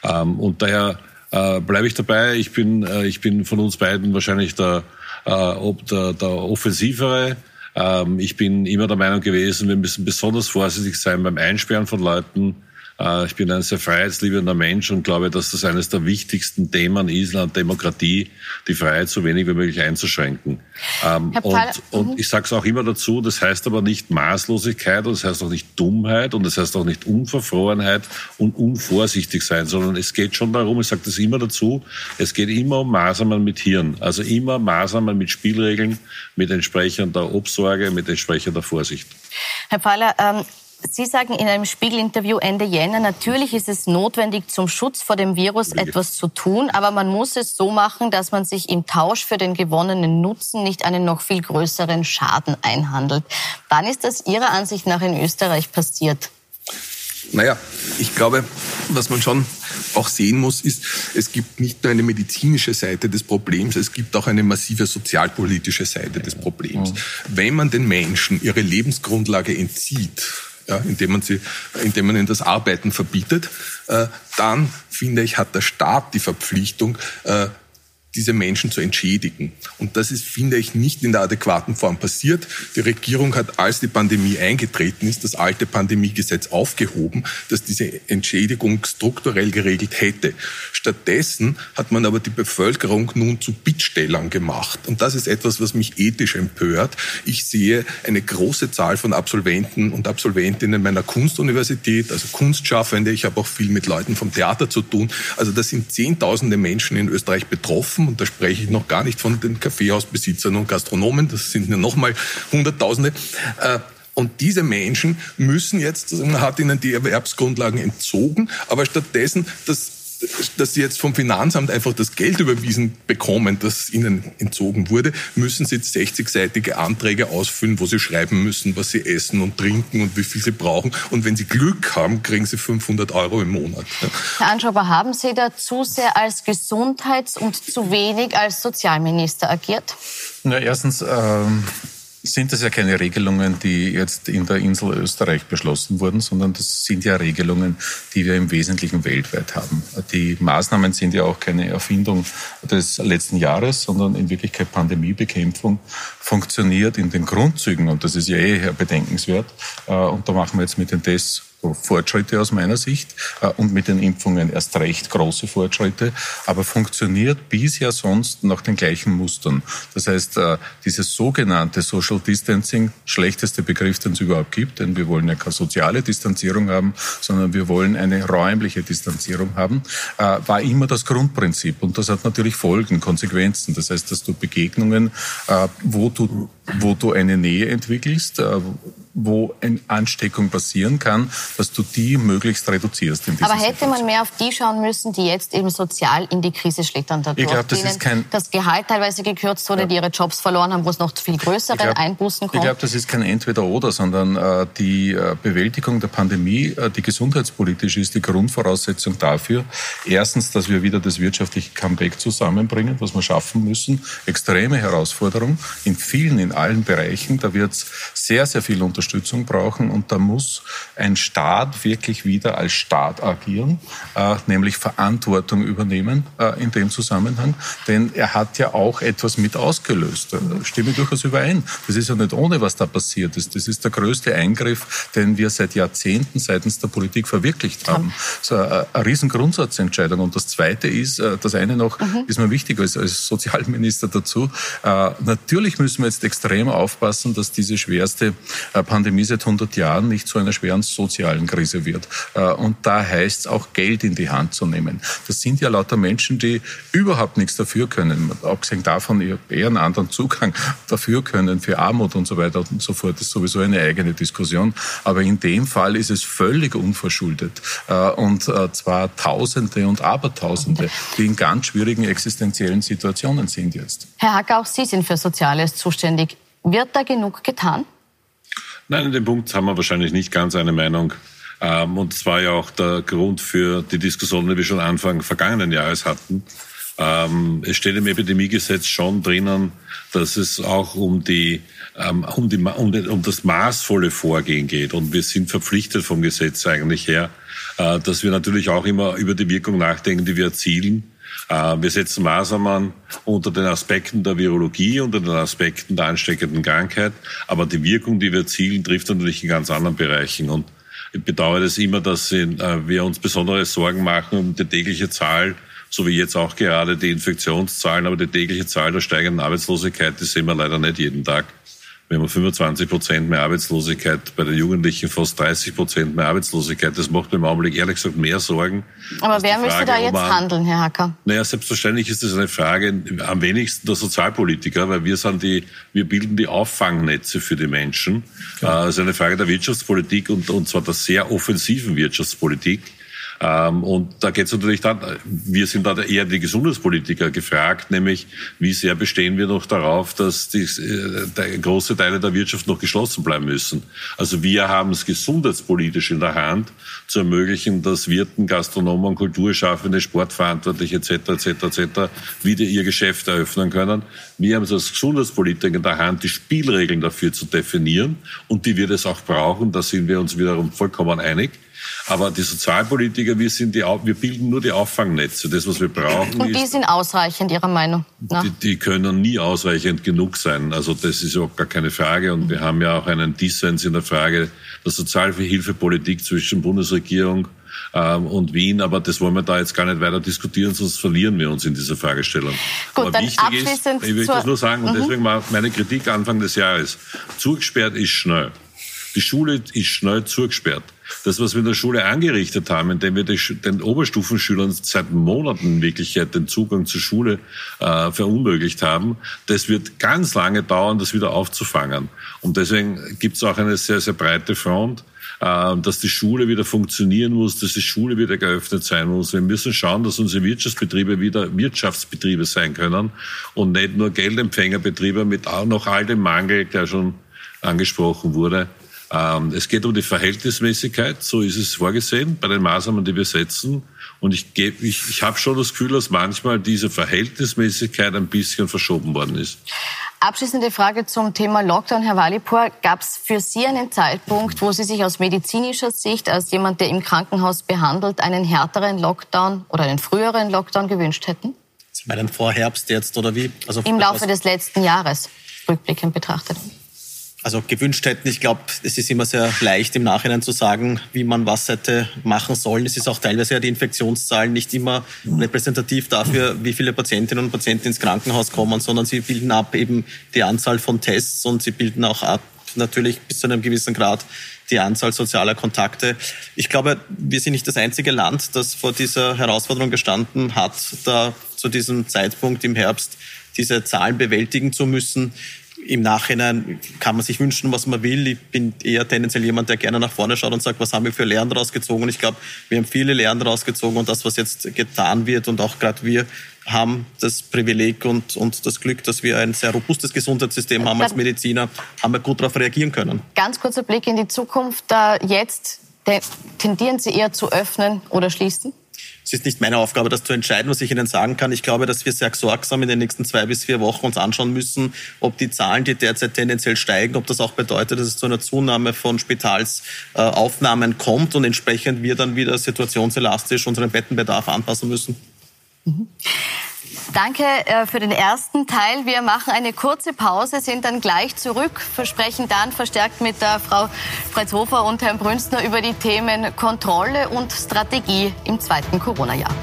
Ähm, und daher äh, bleibe ich dabei. Ich bin, äh, ich bin von uns beiden wahrscheinlich der, äh, der, der offensivere. Ähm, ich bin immer der Meinung gewesen, wir müssen besonders vorsichtig sein beim Einsperren von Leuten. Äh, ich bin ein sehr freiheitsliebender Mensch und glaube, dass das eines der wichtigsten Themen ist der Demokratie, die Freiheit so wenig wie möglich einzuschränken. Ähm, und, und mhm. ich sage es auch immer dazu, das heißt aber nicht Maßlosigkeit und das heißt auch nicht Dummheit und das heißt auch nicht Unverfrorenheit und unvorsichtig sein, sondern es geht schon darum, ich sage das immer dazu, es geht immer um Maßnahmen mit Hirn, also immer Maßnahmen mit Spielregeln, mit entsprechender Obsorge, mit entsprechender Vorsicht. Herr Pfeiler, ähm Sie sagen in einem Spiegelinterview Ende Jänner, natürlich ist es notwendig, zum Schutz vor dem Virus etwas zu tun, aber man muss es so machen, dass man sich im Tausch für den gewonnenen Nutzen nicht einen noch viel größeren Schaden einhandelt. Wann ist das Ihrer Ansicht nach in Österreich passiert? Naja, ich glaube, was man schon auch sehen muss, ist, es gibt nicht nur eine medizinische Seite des Problems, es gibt auch eine massive sozialpolitische Seite des Problems. Wenn man den Menschen ihre Lebensgrundlage entzieht, ja, indem man sie, indem man ihnen das Arbeiten verbietet, äh, dann finde ich, hat der Staat die Verpflichtung, äh, diese Menschen zu entschädigen. Und das ist, finde ich, nicht in der adäquaten Form passiert. Die Regierung hat, als die Pandemie eingetreten ist, das alte Pandemiegesetz aufgehoben, das diese Entschädigung strukturell geregelt hätte. Stattdessen hat man aber die Bevölkerung nun zu Bittstellern gemacht. Und das ist etwas, was mich ethisch empört. Ich sehe eine große Zahl von Absolventen und Absolventinnen meiner Kunstuniversität, also Kunstschaffende. Ich habe auch viel mit Leuten vom Theater zu tun. Also da sind Zehntausende Menschen in Österreich betroffen und da spreche ich noch gar nicht von den Kaffeehausbesitzern und Gastronomen, das sind ja nochmal Hunderttausende. Äh, und diese Menschen müssen jetzt, man hat ihnen die Erwerbsgrundlagen entzogen, aber stattdessen das dass sie jetzt vom Finanzamt einfach das Geld überwiesen bekommen, das ihnen entzogen wurde, müssen sie jetzt 60-seitige Anträge ausfüllen, wo sie schreiben müssen, was sie essen und trinken und wie viel sie brauchen. Und wenn sie Glück haben, kriegen sie 500 Euro im Monat. Herr Anschober, haben Sie da zu sehr als Gesundheits- und zu wenig als Sozialminister agiert? Na, erstens, ähm sind das ja keine Regelungen, die jetzt in der Insel Österreich beschlossen wurden, sondern das sind ja Regelungen, die wir im Wesentlichen weltweit haben. Die Maßnahmen sind ja auch keine Erfindung des letzten Jahres, sondern in Wirklichkeit Pandemiebekämpfung funktioniert in den Grundzügen und das ist ja eh bedenkenswert. Äh, und da machen wir jetzt mit den Tests Fortschritte aus meiner Sicht äh, und mit den Impfungen erst recht große Fortschritte, aber funktioniert bisher sonst nach den gleichen Mustern. Das heißt, äh, dieses sogenannte Social Distancing, schlechteste Begriff, den es überhaupt gibt, denn wir wollen ja keine soziale Distanzierung haben, sondern wir wollen eine räumliche Distanzierung haben, äh, war immer das Grundprinzip. Und das hat natürlich Folgen, Konsequenzen. Das heißt, dass du Begegnungen, wo du, wo du eine Nähe entwickelst, wo eine Ansteckung passieren kann, dass du die möglichst reduzierst. Aber hätte Situation. man mehr auf die schauen müssen, die jetzt eben sozial in die Krise schlittern dadurch, ich glaub, das ist kein das Gehalt teilweise gekürzt wurde, ja. die ihre Jobs verloren haben, wo es noch zu viel größere glaub, Einbußen kommt? Ich glaube, das ist kein Entweder-Oder, sondern äh, die äh, Bewältigung der Pandemie, äh, die gesundheitspolitisch ist die Grundvoraussetzung dafür, erstens, dass wir wieder das wirtschaftliche Comeback zusammenbringen, was wir schaffen müssen. Extreme Herausforderung in vielen, in allen Bereichen. Da wird es sehr, sehr viel Unterstützung Unterstützung brauchen. Und da muss ein Staat wirklich wieder als Staat agieren, äh, nämlich Verantwortung übernehmen äh, in dem Zusammenhang. Denn er hat ja auch etwas mit ausgelöst. Da stimme ich durchaus überein. Das ist ja nicht ohne, was da passiert ist. Das ist der größte Eingriff, den wir seit Jahrzehnten seitens der Politik verwirklicht haben. So eine, eine riesen Grundsatzentscheidung. Und das Zweite ist, äh, das eine noch, mhm. ist mir wichtig als, als Sozialminister dazu, äh, natürlich müssen wir jetzt extrem aufpassen, dass diese schwerste äh, Pandemie seit 100 Jahren nicht zu einer schweren sozialen Krise wird. Und da heißt es auch Geld in die Hand zu nehmen. Das sind ja lauter Menschen, die überhaupt nichts dafür können. Abgesehen davon, eher einen anderen Zugang dafür können für Armut und so weiter und so fort. Das ist sowieso eine eigene Diskussion. Aber in dem Fall ist es völlig unverschuldet. Und zwar Tausende und Abertausende, die in ganz schwierigen existenziellen Situationen sind jetzt. Herr Hacker, auch Sie sind für Soziales zuständig. Wird da genug getan? Nein, in dem Punkt haben wir wahrscheinlich nicht ganz eine Meinung. Ähm, und das war ja auch der Grund für die Diskussion, die wir schon Anfang vergangenen Jahres hatten. Ähm, es steht im Epidemiegesetz schon drinnen, dass es auch um die ähm, um, die, um, die, um das maßvolle Vorgehen geht. Und wir sind verpflichtet vom Gesetz eigentlich her, äh, dass wir natürlich auch immer über die Wirkung nachdenken, die wir erzielen. Äh, wir setzen Maßnahmen unter den Aspekten der Virologie, unter den Aspekten der ansteckenden Krankheit. Aber die Wirkung, die wir erzielen, trifft natürlich in ganz anderen Bereichen. Und ich bedauere es immer, dass äh, wir uns besondere Sorgen machen um die tägliche Zahl so wie jetzt auch gerade die Infektionszahlen, aber die tägliche Zahl der steigenden Arbeitslosigkeit, die sehen wir leider nicht jeden Tag. Wir haben 25 Prozent mehr Arbeitslosigkeit, bei den Jugendlichen fast 30 Prozent mehr Arbeitslosigkeit. Das macht mir im Augenblick ehrlich gesagt mehr Sorgen. Aber wer müsste da jetzt man, handeln, Herr Hacker? Naja, selbstverständlich ist das eine Frage am wenigsten der Sozialpolitiker, weil wir sind die, wir bilden die Auffangnetze für die Menschen. Ja. Äh, es ist eine Frage der Wirtschaftspolitik und, und zwar der sehr offensiven Wirtschaftspolitik. Ähm, und da geht es natürlich dann, wir sind da eher die Gesundheitspolitiker gefragt, nämlich wie sehr bestehen wir noch darauf, dass die, äh, große Teile der Wirtschaft noch geschlossen bleiben müssen. Also wir haben es gesundheitspolitisch in der Hand, zu ermöglichen, dass Wirten, Gastronomen, Kulturschaffende, Sportverantwortliche etc. etc. etc. wieder ihr Geschäft eröffnen können. Wir haben es als Gesundheitspolitiker in der Hand, die Spielregeln dafür zu definieren und die wird es auch brauchen. Da sind wir uns wiederum vollkommen einig. Aber die Sozialpolitiker, wir, sind die, wir bilden nur die Auffangnetze. Das, was wir brauchen. Und die ist, sind ausreichend, Ihrer Meinung nach? Die, die, können nie ausreichend genug sein. Also das ist überhaupt gar keine Frage. Und wir haben ja auch einen Dissens in der Frage der Sozialhilfepolitik zwischen Bundesregierung ähm, und Wien. Aber das wollen wir da jetzt gar nicht weiter diskutieren, sonst verlieren wir uns in dieser Fragestellung. Gut, Aber wichtig ist, ich will das nur sagen, und mhm. deswegen war meine Kritik Anfang des Jahres. Zugesperrt ist schnell. Die Schule ist schnell zugesperrt. Das, was wir in der Schule angerichtet haben, indem wir den Oberstufenschülern seit Monaten in Wirklichkeit den Zugang zur Schule äh, verunmöglicht haben, das wird ganz lange dauern, das wieder aufzufangen. Und deswegen gibt es auch eine sehr, sehr breite Front äh, dass die Schule wieder funktionieren muss, dass die Schule wieder geöffnet sein muss. Wir müssen schauen, dass unsere Wirtschaftsbetriebe wieder Wirtschaftsbetriebe sein können und nicht nur Geldempfängerbetriebe mit auch noch all dem Mangel, der schon angesprochen wurde. Ähm, es geht um die Verhältnismäßigkeit, so ist es vorgesehen bei den Maßnahmen, die wir setzen. Und ich, ich, ich habe schon das Gefühl, dass manchmal diese Verhältnismäßigkeit ein bisschen verschoben worden ist. Abschließende Frage zum Thema Lockdown, Herr Walipur. Gab es für Sie einen Zeitpunkt, wo Sie sich aus medizinischer Sicht, als jemand, der im Krankenhaus behandelt, einen härteren Lockdown oder einen früheren Lockdown gewünscht hätten? Sie meinen vor Herbst jetzt oder wie? Also Im Laufe des letzten Jahres, rückblickend betrachtet also gewünscht hätten. Ich glaube, es ist immer sehr leicht im Nachhinein zu sagen, wie man was hätte machen sollen. Es ist auch teilweise ja die Infektionszahlen nicht immer repräsentativ dafür, wie viele Patientinnen und Patienten ins Krankenhaus kommen, sondern sie bilden ab eben die Anzahl von Tests und sie bilden auch ab natürlich bis zu einem gewissen Grad die Anzahl sozialer Kontakte. Ich glaube, wir sind nicht das einzige Land, das vor dieser Herausforderung gestanden hat, da zu diesem Zeitpunkt im Herbst diese Zahlen bewältigen zu müssen im Nachhinein kann man sich wünschen, was man will. Ich bin eher tendenziell jemand, der gerne nach vorne schaut und sagt, was haben wir für Lernen rausgezogen. Und ich glaube, wir haben viele Lernen rausgezogen und das, was jetzt getan wird und auch gerade wir haben das Privileg und, und das Glück, dass wir ein sehr robustes Gesundheitssystem haben als Mediziner, haben wir gut darauf reagieren können. Ganz kurzer Blick in die Zukunft. Jetzt tendieren Sie eher zu öffnen oder schließen? Es ist nicht meine Aufgabe, das zu entscheiden, was ich Ihnen sagen kann. Ich glaube, dass wir sehr sorgsam in den nächsten zwei bis vier Wochen uns anschauen müssen, ob die Zahlen, die derzeit tendenziell steigen, ob das auch bedeutet, dass es zu einer Zunahme von Spitalsaufnahmen kommt und entsprechend wir dann wieder situationselastisch unseren Bettenbedarf anpassen müssen. Mhm. Danke äh, für den ersten Teil. Wir machen eine kurze Pause, sind dann gleich zurück, versprechen dann verstärkt mit der Frau Freizhofer und Herrn Brünstner über die Themen Kontrolle und Strategie im zweiten Corona-Jahr.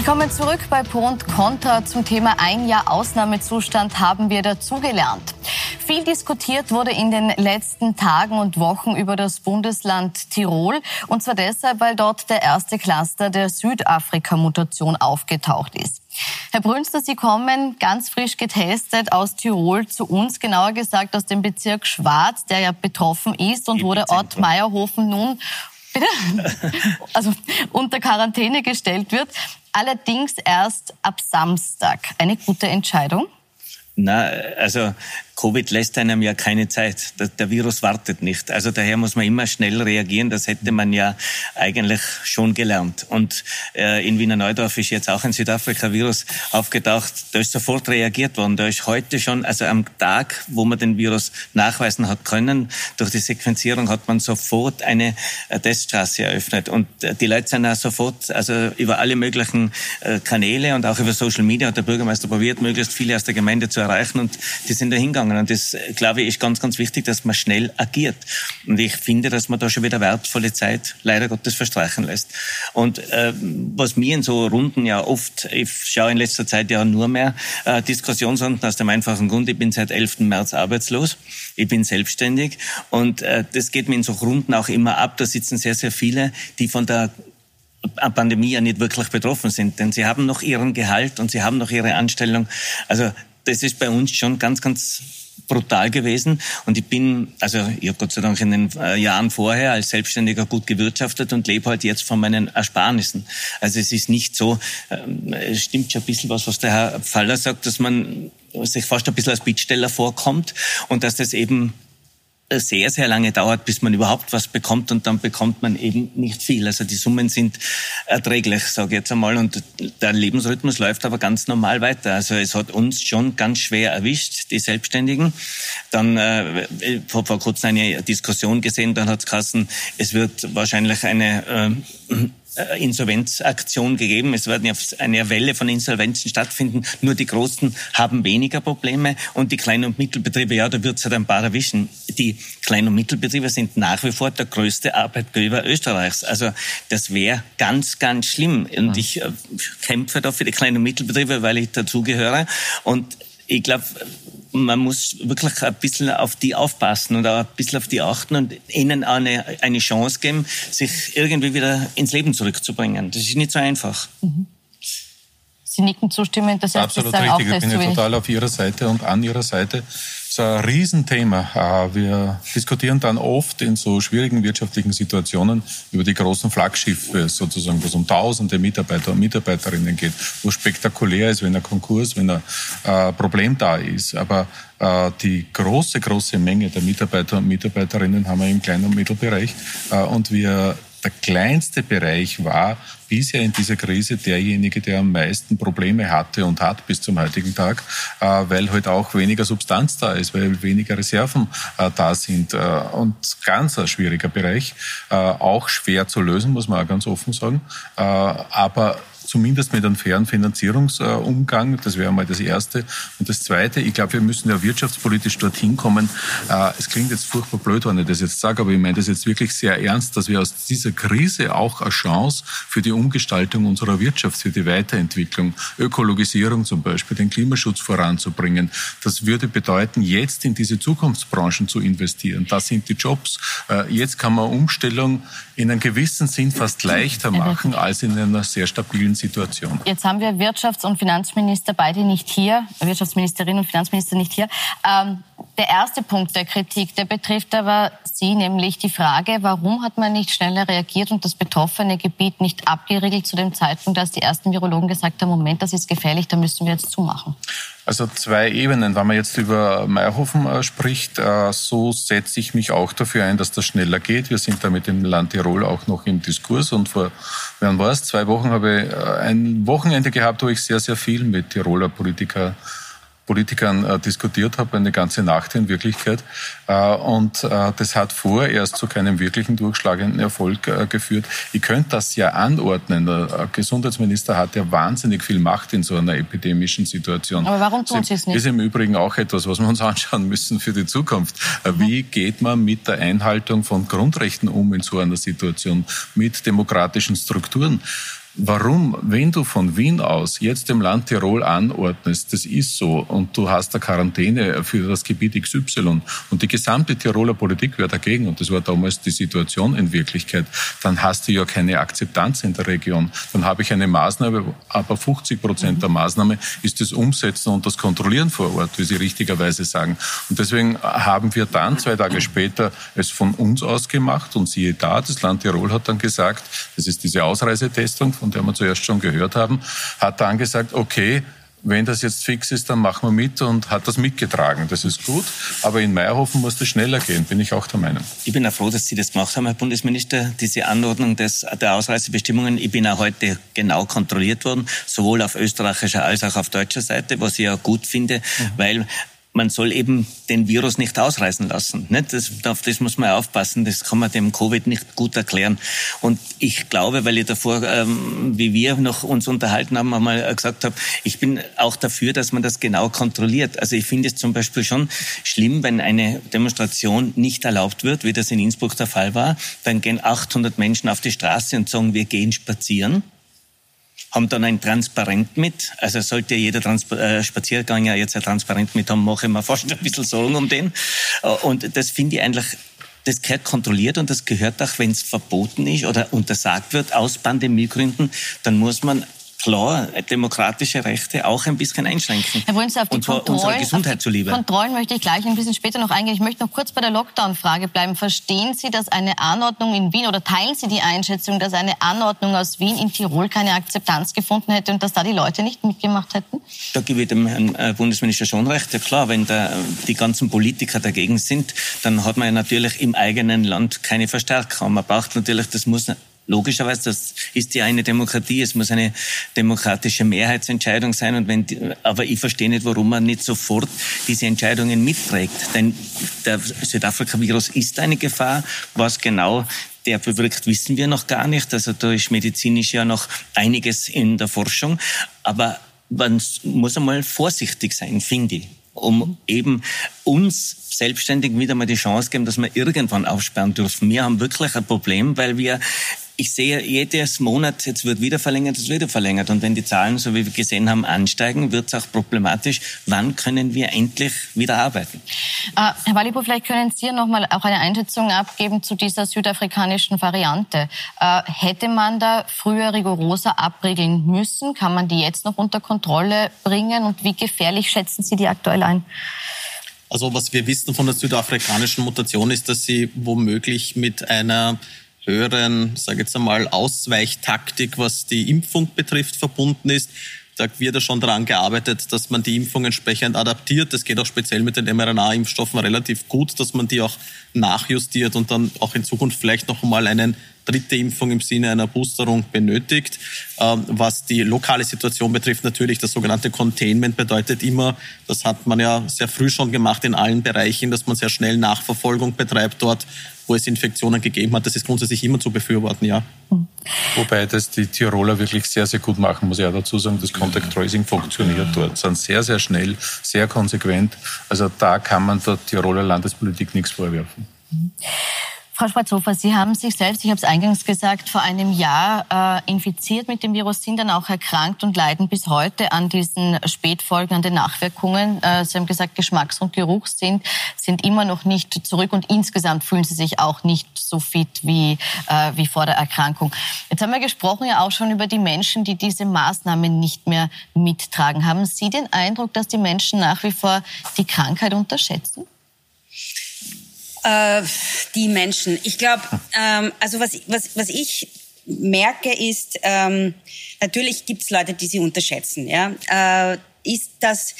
Willkommen zurück bei Pro und Contra zum Thema Ein Jahr Ausnahmezustand haben wir dazugelernt. Viel diskutiert wurde in den letzten Tagen und Wochen über das Bundesland Tirol. Und zwar deshalb, weil dort der erste Cluster der Südafrika-Mutation aufgetaucht ist. Herr Brünster, Sie kommen ganz frisch getestet aus Tirol zu uns, genauer gesagt aus dem Bezirk Schwarz, der ja betroffen ist und wo der Ort Meierhofen nun bitte, also unter Quarantäne gestellt wird. Allerdings erst ab Samstag. Eine gute Entscheidung? Na, also Covid lässt einem ja keine Zeit. Der Virus wartet nicht. Also daher muss man immer schnell reagieren. Das hätte man ja eigentlich schon gelernt. Und äh, in Wiener Neudorf ist jetzt auch ein Südafrika-Virus aufgetaucht. Da ist sofort reagiert worden. Da ist heute schon, also am Tag, wo man den Virus nachweisen hat können, durch die Sequenzierung hat man sofort eine äh, Teststraße eröffnet. Und äh, die Leute sind auch sofort, also über alle möglichen Kanäle und auch über Social Media hat der Bürgermeister probiert, möglichst viele aus der Gemeinde zu erreichen. Und die sind da hingegangen gegangen. Und das, glaube ich, ist ganz, ganz wichtig, dass man schnell agiert. Und ich finde, dass man da schon wieder wertvolle Zeit leider Gottes verstreichen lässt. Und äh, was mir in so Runden ja oft, ich schaue in letzter Zeit ja nur mehr äh, Diskussionsrunden aus dem einfachen Grund, ich bin seit 11. März arbeitslos, ich bin selbstständig und äh, das geht mir in so Runden auch immer ab. Da sitzen sehr, sehr viele, die von der Pandemie ja nicht wirklich betroffen sind, denn sie haben noch ihren Gehalt und sie haben noch ihre Anstellung. Also das ist bei uns schon ganz, ganz brutal gewesen. Und ich bin, also ich habe Gott sei Dank in den äh, Jahren vorher als Selbstständiger gut gewirtschaftet und lebe halt jetzt von meinen Ersparnissen. Also es ist nicht so, ähm, es stimmt schon ein bisschen was, was der Herr Faller sagt, dass man sich fast ein bisschen als Bittsteller vorkommt und dass das eben sehr, sehr lange dauert, bis man überhaupt was bekommt und dann bekommt man eben nicht viel. Also die Summen sind erträglich, sage ich jetzt einmal. Und der Lebensrhythmus läuft aber ganz normal weiter. Also es hat uns schon ganz schwer erwischt, die Selbstständigen. Dann äh, ich habe vor kurzem eine Diskussion gesehen, dann hat es es wird wahrscheinlich eine äh, Insolvenzaktion gegeben. Es werden ja eine Welle von Insolvenzen stattfinden. Nur die Großen haben weniger Probleme und die Kleinen- und Mittelbetriebe, ja, da wird es halt ein paar erwischen. Die Kleinen- und Mittelbetriebe sind nach wie vor der größte Arbeitgeber Österreichs. Also das wäre ganz, ganz schlimm. Und ich äh, kämpfe da für die Kleinen- und Mittelbetriebe, weil ich dazugehöre. Und ich glaube, man muss wirklich ein bisschen auf die aufpassen und auch ein bisschen auf die achten und ihnen eine, eine Chance geben, sich irgendwie wieder ins Leben zurückzubringen. Das ist nicht so einfach. Mhm. Sie nicken zustimmend, das heißt, Absolut richtig, auch, ich bin ja total auf Ihrer Seite und an Ihrer Seite ist ein Riesenthema. Äh, wir diskutieren dann oft in so schwierigen wirtschaftlichen Situationen über die großen Flaggschiffe, sozusagen, wo es um tausende Mitarbeiter und Mitarbeiterinnen geht, wo spektakulär ist, wenn ein Konkurs, wenn ein äh, Problem da ist. Aber äh, die große, große Menge der Mitarbeiter und Mitarbeiterinnen haben wir im Klein- und Mittelbereich. Und wir der kleinste Bereich war bisher in dieser Krise derjenige, der am meisten Probleme hatte und hat bis zum heutigen Tag, äh, weil halt auch weniger Substanz da ist, weil weniger Reserven äh, da sind. Äh, und ganz ein schwieriger Bereich, auch schwer zu lösen, muss man auch ganz offen sagen. Aber zumindest mit einem fairen Finanzierungsumgang. Das wäre mal das Erste. Und das Zweite, ich glaube, wir müssen ja wirtschaftspolitisch dorthin kommen. Äh, es klingt jetzt furchtbar blöd, wenn ich das jetzt sage, aber ich meine das jetzt wirklich sehr ernst, dass wir aus dieser Krise auch eine Chance für die Umgestaltung unserer Wirtschaft, für die Weiterentwicklung, Ökologisierung zum Beispiel, den Klimaschutz voranzubringen. Das würde bedeuten, jetzt in diese Zukunftsbranchen zu investieren. Das sind die Jobs. Äh, jetzt kann man Umstellung in einem gewissen Sinn fast leichter machen als in einer sehr stabilen Situation. Jetzt haben wir Wirtschafts- und Finanzminister beide nicht hier, Wirtschaftsministerin und Finanzminister nicht hier. Ähm, der erste Punkt der Kritik, der betrifft aber Sie, nämlich die Frage, warum hat man nicht schneller reagiert und das betroffene Gebiet nicht abgeriegelt zu dem Zeitpunkt, als die ersten Virologen gesagt haben, Moment, das ist gefährlich, da müssen wir jetzt zumachen. Also zwei Ebenen. Wenn man jetzt über Meierhofen äh, spricht, äh, so setze ich mich auch dafür ein, dass das schneller geht. Wir sind da mit dem Land Tirol auch noch im Diskurs und vor, wann war es, zwei Wochen habe ich äh, ein Wochenende gehabt, wo ich sehr, sehr viel mit Tiroler Politiker Politikern äh, diskutiert habe, eine ganze Nacht in Wirklichkeit. Äh, und äh, das hat vorerst zu keinem wirklichen durchschlagenden Erfolg äh, geführt. Ich könnte das ja anordnen. Der Gesundheitsminister hat ja wahnsinnig viel Macht in so einer epidemischen Situation. Aber warum tun Sie es nicht? Das ist im Übrigen auch etwas, was wir uns anschauen müssen für die Zukunft. Äh, wie geht man mit der Einhaltung von Grundrechten um in so einer Situation, mit demokratischen Strukturen? Warum, wenn du von Wien aus jetzt dem Land Tirol anordnest, das ist so, und du hast eine Quarantäne für das Gebiet XY und die gesamte Tiroler Politik wäre dagegen, und das war damals die Situation in Wirklichkeit, dann hast du ja keine Akzeptanz in der Region. Dann habe ich eine Maßnahme, aber 50 Prozent der Maßnahme ist das Umsetzen und das Kontrollieren vor Ort, wie Sie richtigerweise sagen. Und deswegen haben wir dann zwei Tage später es von uns aus gemacht und siehe da, das Land Tirol hat dann gesagt, das ist diese Ausreisetestung, von der wir zuerst schon gehört haben, hat dann gesagt, okay, wenn das jetzt fix ist, dann machen wir mit und hat das mitgetragen. Das ist gut. Aber in Meierhofen muss das schneller gehen, bin ich auch der Meinung. Ich bin auch froh, dass Sie das gemacht haben, Herr Bundesminister, diese Anordnung des, der Ausreisebestimmungen. Ich bin auch heute genau kontrolliert worden, sowohl auf österreichischer als auch auf deutscher Seite, was ich ja gut finde, mhm. weil man soll eben den Virus nicht ausreißen lassen. Nicht? Das, auf das muss man aufpassen. Das kann man dem Covid nicht gut erklären. Und ich glaube, weil ich davor, ähm, wie wir noch uns unterhalten haben, einmal gesagt habe, ich bin auch dafür, dass man das genau kontrolliert. Also ich finde es zum Beispiel schon schlimm, wenn eine Demonstration nicht erlaubt wird, wie das in Innsbruck der Fall war. Dann gehen 800 Menschen auf die Straße und sagen, wir gehen spazieren haben dann ein Transparent mit. Also sollte jeder Trans äh, Spaziergang ja jetzt ein Transparent mit haben, mache ich mir fast ein bisschen Sorgen um den. Äh, und das finde ich eigentlich das gehört kontrolliert und das gehört auch, wenn es verboten ist oder untersagt wird aus Pandemiegründen, dann muss man klar demokratische Rechte auch ein bisschen einschränken. Herr Wunz, auf die und zwar Kontrollen, Gesundheit zuliebe. Kontrollen möchte ich gleich ein bisschen später noch eingehen. Ich möchte noch kurz bei der Lockdown-Frage bleiben. Verstehen Sie, dass eine Anordnung in Wien oder teilen Sie die Einschätzung, dass eine Anordnung aus Wien in Tirol keine Akzeptanz gefunden hätte und dass da die Leute nicht mitgemacht hätten? Da gebe ich dem Herrn äh, Bundesminister schon recht. Ja klar, wenn da die ganzen Politiker dagegen sind, dann hat man ja natürlich im eigenen Land keine Verstärker. Man braucht natürlich, das muss logischerweise, das ist ja eine Demokratie, es muss eine demokratische Mehrheitsentscheidung sein. Und wenn, aber ich verstehe nicht, warum man nicht sofort diese Entscheidungen mitträgt. Denn der Südafrika-Virus ist eine Gefahr. Was genau der bewirkt, wissen wir noch gar nicht. Also da ist medizinisch ja noch einiges in der Forschung. Aber man muss einmal vorsichtig sein, finde ich um eben uns selbstständig wieder mal die Chance geben, dass wir irgendwann aufsperren dürfen. Wir haben wirklich ein Problem, weil wir ich sehe jedes Monat, jetzt wird wieder verlängert, es wird wieder verlängert. Und wenn die Zahlen, so wie wir gesehen haben, ansteigen, wird es auch problematisch. Wann können wir endlich wieder arbeiten? Äh, Herr Wallibo, vielleicht können Sie noch mal auch eine Einschätzung abgeben zu dieser südafrikanischen Variante. Äh, hätte man da früher rigoroser abriegeln müssen? Kann man die jetzt noch unter Kontrolle bringen? Und wie gefährlich schätzen Sie die aktuell ein? Also was wir wissen von der südafrikanischen Mutation ist, dass sie womöglich mit einer höheren, sage jetzt einmal, Ausweichtaktik, was die Impfung betrifft, verbunden ist. Da wird ja schon daran gearbeitet, dass man die Impfung entsprechend adaptiert. Das geht auch speziell mit den mRNA-Impfstoffen relativ gut, dass man die auch nachjustiert und dann auch in Zukunft vielleicht noch einmal einen dritte Impfung im Sinne einer Boosterung benötigt. Ähm, was die lokale Situation betrifft, natürlich das sogenannte Containment bedeutet immer, das hat man ja sehr früh schon gemacht in allen Bereichen, dass man sehr schnell Nachverfolgung betreibt dort, wo es Infektionen gegeben hat. Das ist grundsätzlich immer zu befürworten, ja. Wobei das die Tiroler wirklich sehr, sehr gut machen, muss ich auch dazu sagen. Das Contact Tracing funktioniert dort, sind sehr, sehr schnell, sehr konsequent. Also da kann man der Tiroler Landespolitik nichts vorwerfen. Frau Schwarzhofer, Sie haben sich selbst, ich habe es eingangs gesagt, vor einem Jahr äh, infiziert mit dem Virus, sind dann auch erkrankt und leiden bis heute an diesen Spätfolgen, an den Nachwirkungen. Äh, Sie haben gesagt, Geschmacks- und Geruchssinn sind immer noch nicht zurück und insgesamt fühlen Sie sich auch nicht so fit wie, äh, wie vor der Erkrankung. Jetzt haben wir gesprochen ja auch schon über die Menschen, die diese Maßnahmen nicht mehr mittragen. Haben Sie den Eindruck, dass die Menschen nach wie vor die Krankheit unterschätzen? Äh, die Menschen. Ich glaube, ähm, also was, was, was ich merke ist, ähm, natürlich gibt es Leute, die sie unterschätzen. Ja? Äh, ist, dass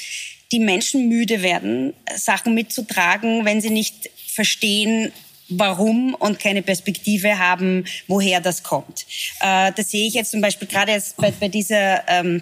die Menschen müde werden, Sachen mitzutragen, wenn sie nicht verstehen, warum und keine Perspektive haben, woher das kommt. Äh, das sehe ich jetzt zum Beispiel gerade bei, bei dieser ähm,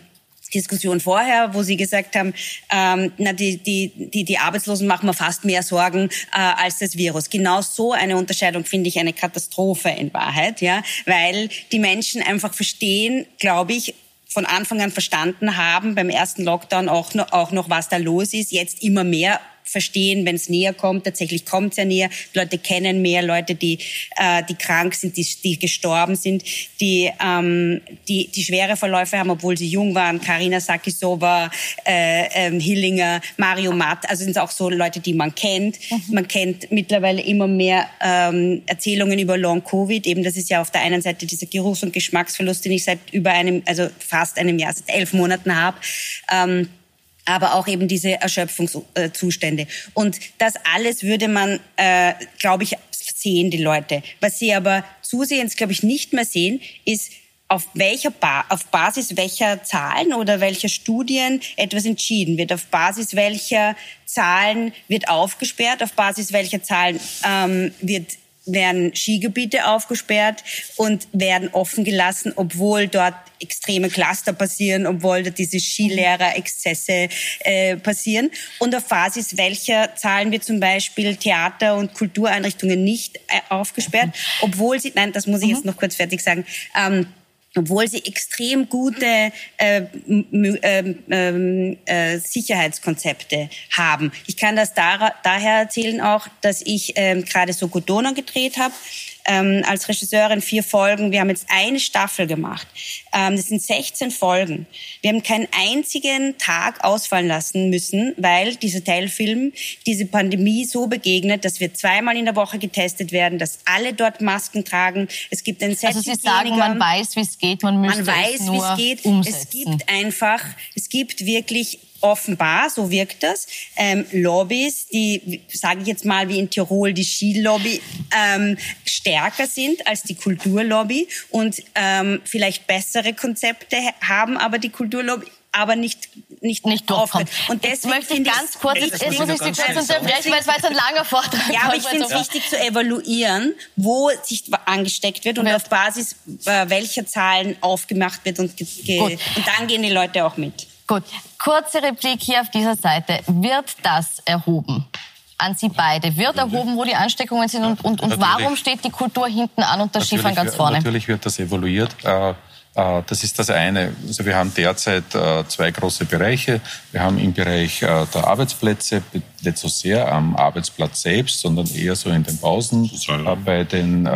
Diskussion vorher, wo Sie gesagt haben, ähm, na, die, die, die, die Arbeitslosen machen mir fast mehr Sorgen äh, als das Virus. Genau so eine Unterscheidung finde ich eine Katastrophe in Wahrheit, ja, weil die Menschen einfach verstehen, glaube ich, von Anfang an verstanden haben, beim ersten Lockdown auch noch, auch noch, was da los ist, jetzt immer mehr verstehen, wenn es näher kommt. Tatsächlich kommt es ja näher. Leute kennen mehr Leute, die, äh, die krank sind, die, die gestorben sind, die, ähm, die, die schwere Verläufe haben, obwohl sie jung waren. Karina Sakisova, äh, ähm, Hillinger, Mario Matt. Also sind es auch so Leute, die man kennt. Mhm. Man kennt mittlerweile immer mehr ähm, Erzählungen über Long-Covid. Eben, das ist ja auf der einen Seite dieser Geruchs- und Geschmacksverlust, den ich seit über einem, also fast einem Jahr, seit elf Monaten habe. Ähm, aber auch eben diese Erschöpfungszustände. Und das alles würde man, äh, glaube ich, sehen, die Leute. Was sie aber zusehends, glaube ich, nicht mehr sehen, ist, auf welcher ba auf Basis welcher Zahlen oder welcher Studien etwas entschieden wird, auf Basis welcher Zahlen wird aufgesperrt, auf Basis welcher Zahlen ähm, wird werden Skigebiete aufgesperrt und werden offen gelassen, obwohl dort extreme Cluster passieren, obwohl diese Skilehrer-Exzesse äh, passieren. Und auf Basis welcher Zahlen wir zum Beispiel Theater- und Kultureinrichtungen nicht äh, aufgesperrt, obwohl sie, nein, das muss ich jetzt mhm. noch kurz fertig sagen, ähm, obwohl sie extrem gute äh, äh, äh, Sicherheitskonzepte haben. Ich kann das da, daher erzählen auch, dass ich ähm, gerade so Godona gedreht habe ähm, als Regisseurin vier Folgen. Wir haben jetzt eine Staffel gemacht. Ähm, das sind 16 Folgen. Wir haben keinen einzigen Tag ausfallen lassen müssen, weil dieser Teilfilm diese Pandemie so begegnet, dass wir zweimal in der Woche getestet werden, dass alle dort Masken tragen. Es gibt ein Set Also Sie sagen, man weiß, wie es geht, man müsste man weiß, wie es geht. Umsetzen. Es gibt einfach, es gibt wirklich offenbar, so wirkt das, ähm, Lobbys, die, sage ich jetzt mal wie in Tirol, die Skilobby, ähm, stärker sind als die Kulturlobby und ähm, vielleicht bessere Konzepte haben, aber die Kulturlobby aber nicht nicht nicht durchkommt. Und deswegen möchte ich ganz kurz, jetzt, muss ich Sie kurz unterbrechen, weil es war jetzt ein langer Vortrag. Ja, aber ich finde es wichtig zu evaluieren, wo sich angesteckt wird und ja. auf Basis äh, welcher Zahlen aufgemacht wird und, und dann gehen die Leute auch mit. Gut, kurze Replik hier auf dieser Seite. Wird das erhoben? an Sie beide. Wird erhoben, wo die Ansteckungen sind und, und, und warum steht die Kultur hinten an und das Skifahren ganz vorne? Natürlich wird das evaluiert. Äh, das ist das eine. Also wir haben derzeit äh, zwei große Bereiche. Wir haben im Bereich der Arbeitsplätze, nicht so sehr am Arbeitsplatz selbst, sondern eher so in den Pausen, bei den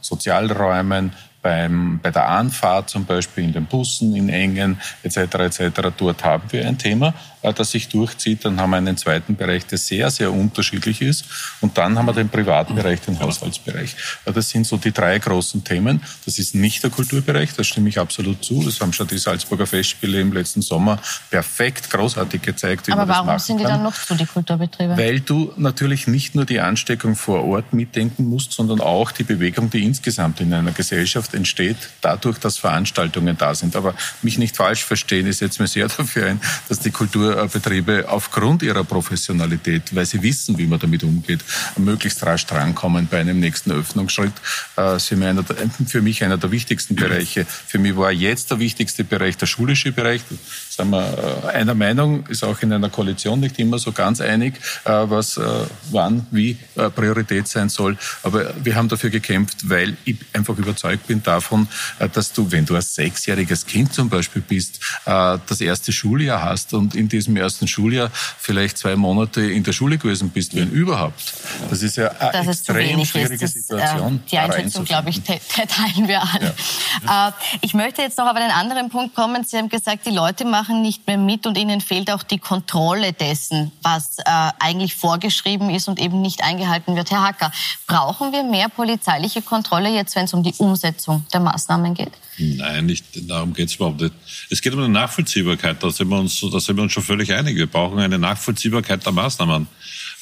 Sozialräumen, beim, bei der Anfahrt zum Beispiel in den Bussen, in Engen etc. etc. Dort haben wir ein Thema, äh, das sich durchzieht. Dann haben wir einen zweiten Bereich, der sehr, sehr unterschiedlich ist. Und dann haben wir den privaten Bereich, den Haushaltsbereich. Äh, das sind so die drei großen Themen. Das ist nicht der Kulturbereich, das stimme ich absolut zu. Das haben schon die Salzburger Festspiele im letzten Sommer perfekt, großartig gezeigt. Wie Aber warum sind die dann noch zu, die Kulturbetriebe? Weil du natürlich nicht nur die Ansteckung vor Ort mitdenken musst, sondern auch die Bewegung, die insgesamt in einer Gesellschaft entsteht, dadurch, dass Veranstaltungen da sind. Aber mich nicht falsch verstehen, ich setze mir sehr dafür ein, dass die Kulturbetriebe aufgrund ihrer Professionalität, weil sie wissen, wie man damit umgeht, möglichst rasch drankommen bei einem nächsten Öffnungsschritt. Äh, sind einer der, für mich einer der wichtigsten Bereiche. Für mich war jetzt der wichtigste Bereich der schulische Bereich. sind wir einer Meinung, ist auch in einer Koalition nicht immer so ganz einig, was wann, wie Priorität sein soll. Aber wir haben dafür gekämpft, weil ich einfach überzeugt bin davon, dass du, wenn du als sechsjähriges Kind zum Beispiel bist, das erste Schuljahr hast und in diesem ersten Schuljahr vielleicht zwei Monate in der Schule gewesen bist, wenn überhaupt. Das ist ja eine das extrem schwierige ist. Das, Situation. Äh, die Einschätzung, glaube ich, teilen wir alle. Ja. Äh, ich möchte jetzt noch auf einen anderen Punkt kommen. Sie haben gesagt, die Leute machen nicht mehr mit und ihnen fehlt auch die Kontrolle dessen, was äh, eigentlich vorgeschrieben ist und eben nicht eingehalten wird. Herr Hacker, brauchen wir mehr polizeiliche Kontrolle jetzt, wenn es um die Umsetzung der Maßnahmen geht? Nein, nicht, darum geht es überhaupt nicht. Es geht um eine Nachvollziehbarkeit. Da sind, wir uns, da sind wir uns schon völlig einig. Wir brauchen eine Nachvollziehbarkeit der Maßnahmen.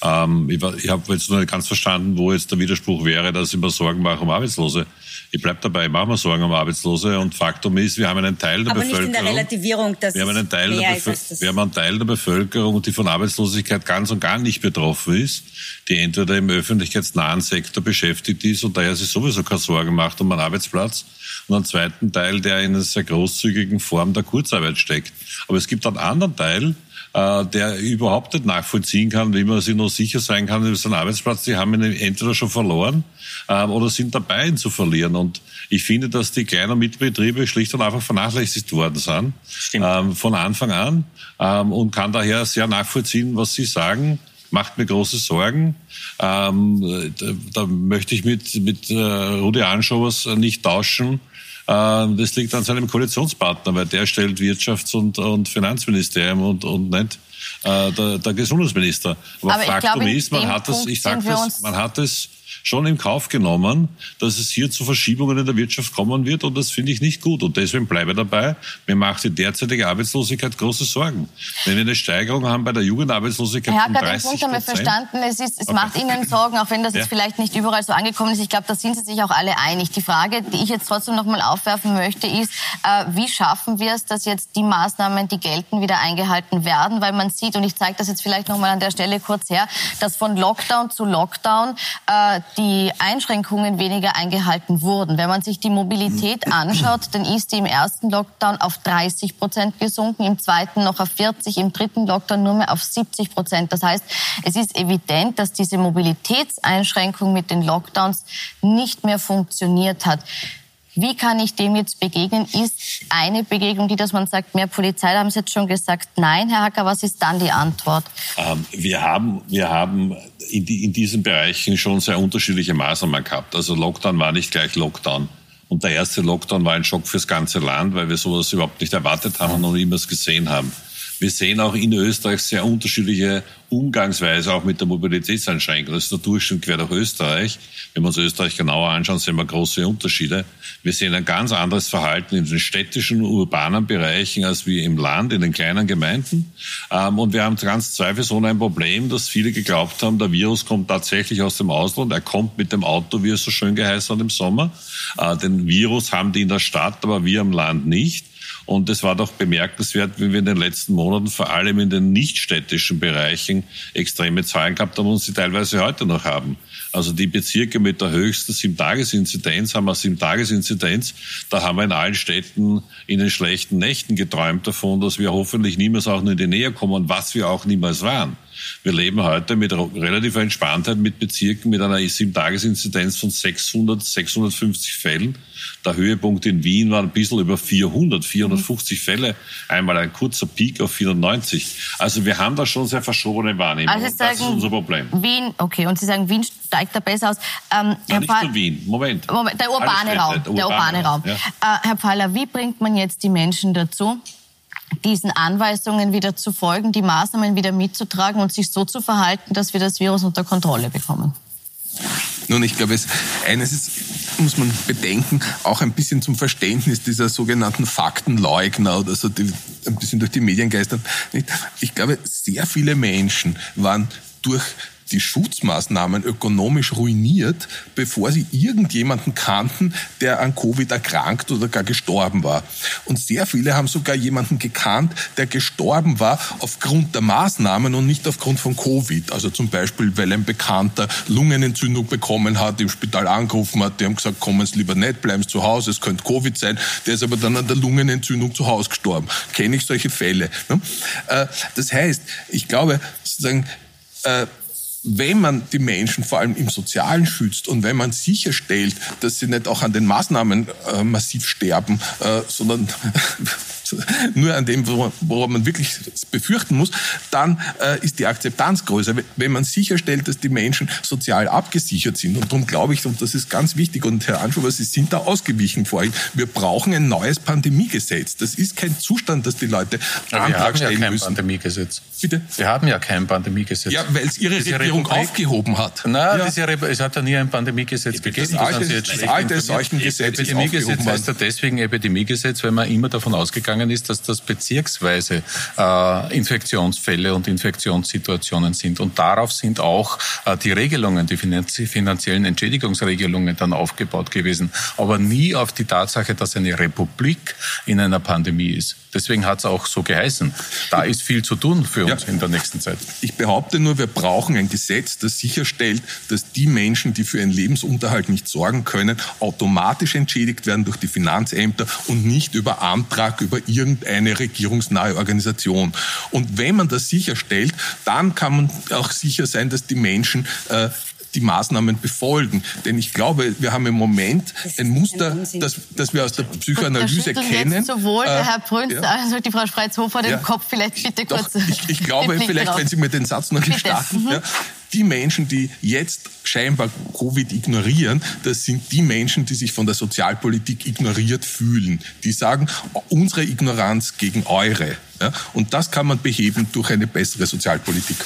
Ähm, ich ich habe jetzt noch nicht ganz verstanden, wo jetzt der Widerspruch wäre, dass ich mir Sorgen mache um Arbeitslose. Ich bleib dabei, ich mache mir Sorgen um Arbeitslose und Faktum ist, wir haben einen Teil der Aber Bevölkerung. Nicht in der Relativierung, dass wir haben einen Teil der wir haben einen Teil der Bevölkerung, die von Arbeitslosigkeit ganz und gar nicht betroffen ist, die entweder im öffentlichkeitsnahen Sektor beschäftigt ist und daher sich sowieso keine Sorgen macht um einen Arbeitsplatz und einen zweiten Teil, der in einer sehr großzügigen Form der Kurzarbeit steckt. Aber es gibt einen anderen Teil, äh, der überhaupt nicht nachvollziehen kann, wie man sich noch sicher sein kann über seinen Arbeitsplatz. Die haben ihn entweder schon verloren äh, oder sind dabei, ihn zu verlieren. Und ich finde, dass die kleinen Mitbetriebe schlicht und einfach vernachlässigt worden sind ähm, von Anfang an ähm, und kann daher sehr nachvollziehen, was Sie sagen macht mir große Sorgen. Ähm, da, da, möchte ich mit, mit äh, Rudi Anschauers nicht tauschen. Ähm, das liegt an seinem Koalitionspartner, weil der stellt Wirtschafts- und, und Finanzministerium und, und nicht äh, der, der Gesundheitsminister. Aber, Aber Faktum glaube, ist, man hat es, ich sage das, man hat es schon in Kauf genommen, dass es hier zu Verschiebungen in der Wirtschaft kommen wird und das finde ich nicht gut. Und deswegen bleibe dabei, mir macht die derzeitige Arbeitslosigkeit große Sorgen. Wenn wir eine Steigerung haben bei der Jugendarbeitslosigkeit Herr von 30 den Punkt haben wir verstanden. Es, ist, es okay. macht Ihnen Sorgen, auch wenn das ja. jetzt vielleicht nicht überall so angekommen ist. Ich glaube, da sind Sie sich auch alle einig. Die Frage, die ich jetzt trotzdem noch mal aufwerfen möchte, ist, äh, wie schaffen wir es, dass jetzt die Maßnahmen, die gelten, wieder eingehalten werden? Weil man sieht, und ich zeige das jetzt vielleicht noch mal an der Stelle kurz her, dass von Lockdown zu Lockdown äh, die Einschränkungen weniger eingehalten wurden. Wenn man sich die Mobilität anschaut, dann ist die im ersten Lockdown auf 30 Prozent gesunken, im zweiten noch auf 40, im dritten Lockdown nur mehr auf 70 Prozent. Das heißt, es ist evident, dass diese Mobilitätseinschränkung mit den Lockdowns nicht mehr funktioniert hat. Wie kann ich dem jetzt begegnen? Ist eine Begegnung, die, dass man sagt, mehr Polizei, da haben Sie jetzt schon gesagt, nein, Herr Hacker, was ist dann die Antwort? Ähm, wir haben, wir haben in, die, in diesen Bereichen schon sehr unterschiedliche Maßnahmen gehabt. Also Lockdown war nicht gleich Lockdown. Und der erste Lockdown war ein Schock fürs ganze Land, weil wir sowas überhaupt nicht erwartet haben und noch niemals gesehen haben. Wir sehen auch in Österreich sehr unterschiedliche Umgangsweise auch mit der Mobilitätseinschränkung. Das ist der Durchschnitt quer durch Österreich. Wenn wir uns Österreich genauer anschauen, sehen wir große Unterschiede. Wir sehen ein ganz anderes Verhalten in den städtischen, urbanen Bereichen als wie im Land, in den kleinen Gemeinden. Ähm, und wir haben ganz zweifelsohne ein Problem, dass viele geglaubt haben, der Virus kommt tatsächlich aus dem Ausland. Er kommt mit dem Auto, wie es so schön geheißen hat im Sommer. Äh, den Virus haben die in der Stadt, aber wir im Land nicht. Und es war doch bemerkenswert, wie wir in den letzten Monaten vor allem in den nichtstädtischen Bereichen extreme Zahlen gehabt haben und sie teilweise heute noch haben. Also die Bezirke mit der höchsten Sieben-Tages-Inzidenz haben wir Sieben-Tages-Inzidenz. Da haben wir in allen Städten in den schlechten Nächten geträumt davon, dass wir hoffentlich niemals auch nur in die Nähe kommen, was wir auch niemals waren. Wir leben heute mit relativer Entspanntheit mit Bezirken mit einer Sieben-Tages-Inzidenz von 600, 650 Fällen. Der Höhepunkt in Wien war ein bisschen über 400, 450 mhm. Fälle. Einmal ein kurzer Peak auf 490. Also wir haben da schon sehr verschobene Wahrnehmung. Also sagen, das ist unser Problem. Wien, okay, und Sie sagen, Wien steigt da besser aus. Ähm, Herr nicht nur Wien, Moment. Moment der urbane Raum. Der urbane, Raum. Ja. Äh, Herr Pfeiler, wie bringt man jetzt die Menschen dazu, diesen Anweisungen wieder zu folgen, die Maßnahmen wieder mitzutragen und sich so zu verhalten, dass wir das Virus unter Kontrolle bekommen? Nun, ich glaube, es, eines ist, muss man bedenken, auch ein bisschen zum Verständnis dieser sogenannten Faktenleugner oder so, die ein bisschen durch die Medien geistern. Ich glaube, sehr viele Menschen waren durch die Schutzmaßnahmen ökonomisch ruiniert, bevor sie irgendjemanden kannten, der an Covid erkrankt oder gar gestorben war. Und sehr viele haben sogar jemanden gekannt, der gestorben war aufgrund der Maßnahmen und nicht aufgrund von Covid. Also zum Beispiel, weil ein Bekannter Lungenentzündung bekommen hat, im Spital angerufen hat, die haben gesagt, kommen Sie lieber nicht, bleiben Sie zu Hause, es könnte Covid sein. Der ist aber dann an der Lungenentzündung zu Hause gestorben. Kenne ich solche Fälle. Ne? Äh, das heißt, ich glaube, sozusagen, äh, wenn man die Menschen vor allem im Sozialen schützt und wenn man sicherstellt, dass sie nicht auch an den Maßnahmen äh, massiv sterben, äh, sondern nur an dem, woran man wirklich befürchten muss, dann äh, ist die Akzeptanz größer. Wenn man sicherstellt, dass die Menschen sozial abgesichert sind. Und darum glaube ich, und das ist ganz wichtig, und Herr Anschuber, Sie sind da ausgewichen vorhin, wir brauchen ein neues Pandemiegesetz. Das ist kein Zustand, dass die Leute Aber Antrag stellen ja kein müssen. Pandemiegesetz. Bitte? Wir haben ja kein Pandemiegesetz. Ja, weil es Ihre Diese Regierung Republik, aufgehoben hat. Nein, ja. es hat ja nie ein Pandemiegesetz gegeben. Das alte, das alte Seuchengesetz Epidemiegesetz heißt ja deswegen Epidemiegesetz, weil man immer davon ausgegangen gegangen ist, dass das bezirksweise äh, Infektionsfälle und Infektionssituationen sind. Und darauf sind auch äh, die Regelungen, die finanziellen Entschädigungsregelungen dann aufgebaut gewesen. Aber nie auf die Tatsache, dass eine Republik in einer Pandemie ist. Deswegen hat es auch so geheißen. Da ist viel zu tun für uns ja. in der nächsten Zeit. Ich behaupte nur, wir brauchen ein Gesetz, das sicherstellt, dass die Menschen, die für ihren Lebensunterhalt nicht sorgen können, automatisch entschädigt werden durch die Finanzämter und nicht über Antrag über irgendeine regierungsnahe Organisation. Und wenn man das sicherstellt, dann kann man auch sicher sein, dass die Menschen äh, die Maßnahmen befolgen. Denn ich glaube, wir haben im Moment ein Muster, das, das wir aus der Psychoanalyse kennen. Jetzt sowohl der äh, Herr Brünz ja. als auch die Frau Spreizhofer den ja. Kopf vielleicht bitte kurz. Doch, ich, ich glaube, vielleicht, drauf. wenn Sie mir den Satz noch gestatten, mhm. ja, die Menschen, die jetzt scheinbar Covid ignorieren, das sind die Menschen, die sich von der Sozialpolitik ignoriert fühlen. Die sagen, unsere Ignoranz gegen eure. Ja? Und das kann man beheben durch eine bessere Sozialpolitik.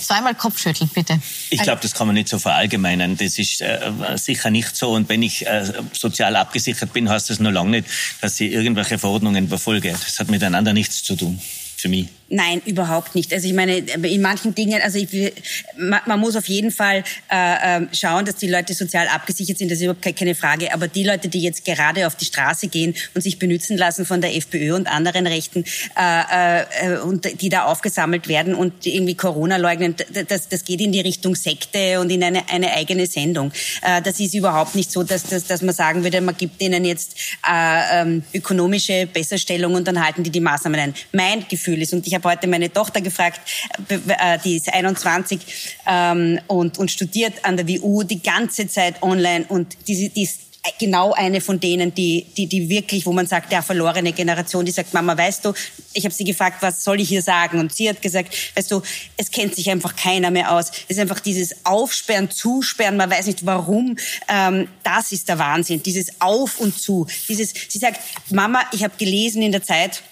Zweimal Kopfschütteln, bitte. Ich glaube, das kann man nicht so verallgemeinern. Das ist äh, sicher nicht so. Und wenn ich äh, sozial abgesichert bin, heißt das nur lange nicht, dass ich irgendwelche Verordnungen befolge. Das hat miteinander nichts zu tun, für mich. Nein, überhaupt nicht. Also ich meine, in manchen Dingen, also ich, man, man muss auf jeden Fall äh, ähm, schauen, dass die Leute sozial abgesichert sind, das ist überhaupt keine Frage. Aber die Leute, die jetzt gerade auf die Straße gehen und sich benützen lassen von der FPÖ und anderen Rechten äh, äh, und die da aufgesammelt werden und irgendwie Corona leugnen, das, das geht in die Richtung Sekte und in eine, eine eigene Sendung. Äh, das ist überhaupt nicht so, dass, dass, dass man sagen würde, man gibt denen jetzt äh, ähm, ökonomische Besserstellung und dann halten die die Maßnahmen ein. Mein Gefühl ist, und ich habe heute meine Tochter gefragt, äh, die ist 21 ähm, und, und studiert an der WU die ganze Zeit online und die, die ist genau eine von denen, die, die, die wirklich, wo man sagt, der verlorene Generation, die sagt, Mama, weißt du, ich habe sie gefragt, was soll ich hier sagen? Und sie hat gesagt, weißt du, es kennt sich einfach keiner mehr aus. Es ist einfach dieses Aufsperren, Zusperren, man weiß nicht warum. Ähm, das ist der Wahnsinn, dieses Auf und Zu. Dieses, sie sagt, Mama, ich habe gelesen in der Zeit,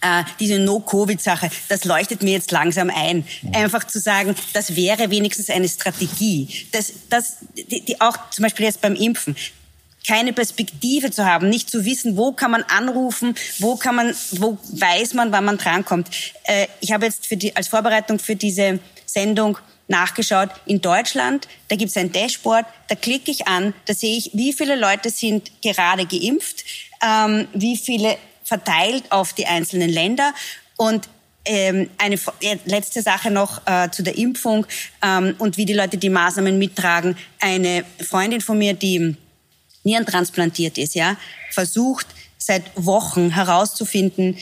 äh, diese No-Covid-Sache, das leuchtet mir jetzt langsam ein. Einfach zu sagen, das wäre wenigstens eine Strategie. Das, das, die, die auch zum Beispiel jetzt beim Impfen, keine Perspektive zu haben, nicht zu wissen, wo kann man anrufen, wo kann man, wo weiß man, wann man drankommt. Äh, ich habe jetzt für die, als Vorbereitung für diese Sendung nachgeschaut. In Deutschland, da gibt es ein Dashboard, da klicke ich an, da sehe ich, wie viele Leute sind gerade geimpft, ähm, wie viele verteilt auf die einzelnen Länder. Und ähm, eine letzte Sache noch äh, zu der Impfung ähm, und wie die Leute die Maßnahmen mittragen. Eine Freundin von mir, die nierentransplantiert ist, ja, versucht seit Wochen herauszufinden,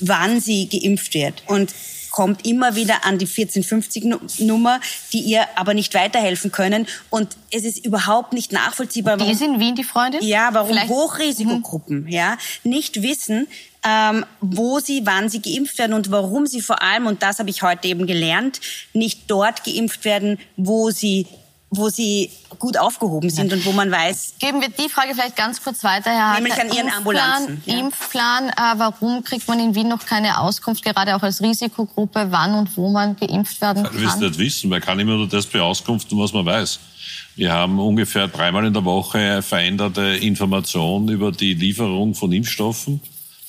wann sie geimpft wird. Und kommt immer wieder an die 1450-Nummer, die ihr aber nicht weiterhelfen können. Und es ist überhaupt nicht nachvollziehbar. Warum, die in Wien, die Freundin? Ja, warum Vielleicht? Hochrisikogruppen mhm. ja, nicht wissen, ähm, wo sie, wann sie geimpft werden und warum sie vor allem, und das habe ich heute eben gelernt, nicht dort geimpft werden, wo sie wo sie gut aufgehoben sind ja. und wo man weiß. Geben wir die Frage vielleicht ganz kurz weiter, Herr Hartler. Nämlich an Ihren Ambulanzen. Ja. Impfplan, äh, warum kriegt man in Wien noch keine Auskunft, gerade auch als Risikogruppe, wann und wo man geimpft werden kann? Wir es nicht wissen, man kann immer nur das beauskunften, was man weiß. Wir haben ungefähr dreimal in der Woche veränderte Informationen über die Lieferung von Impfstoffen.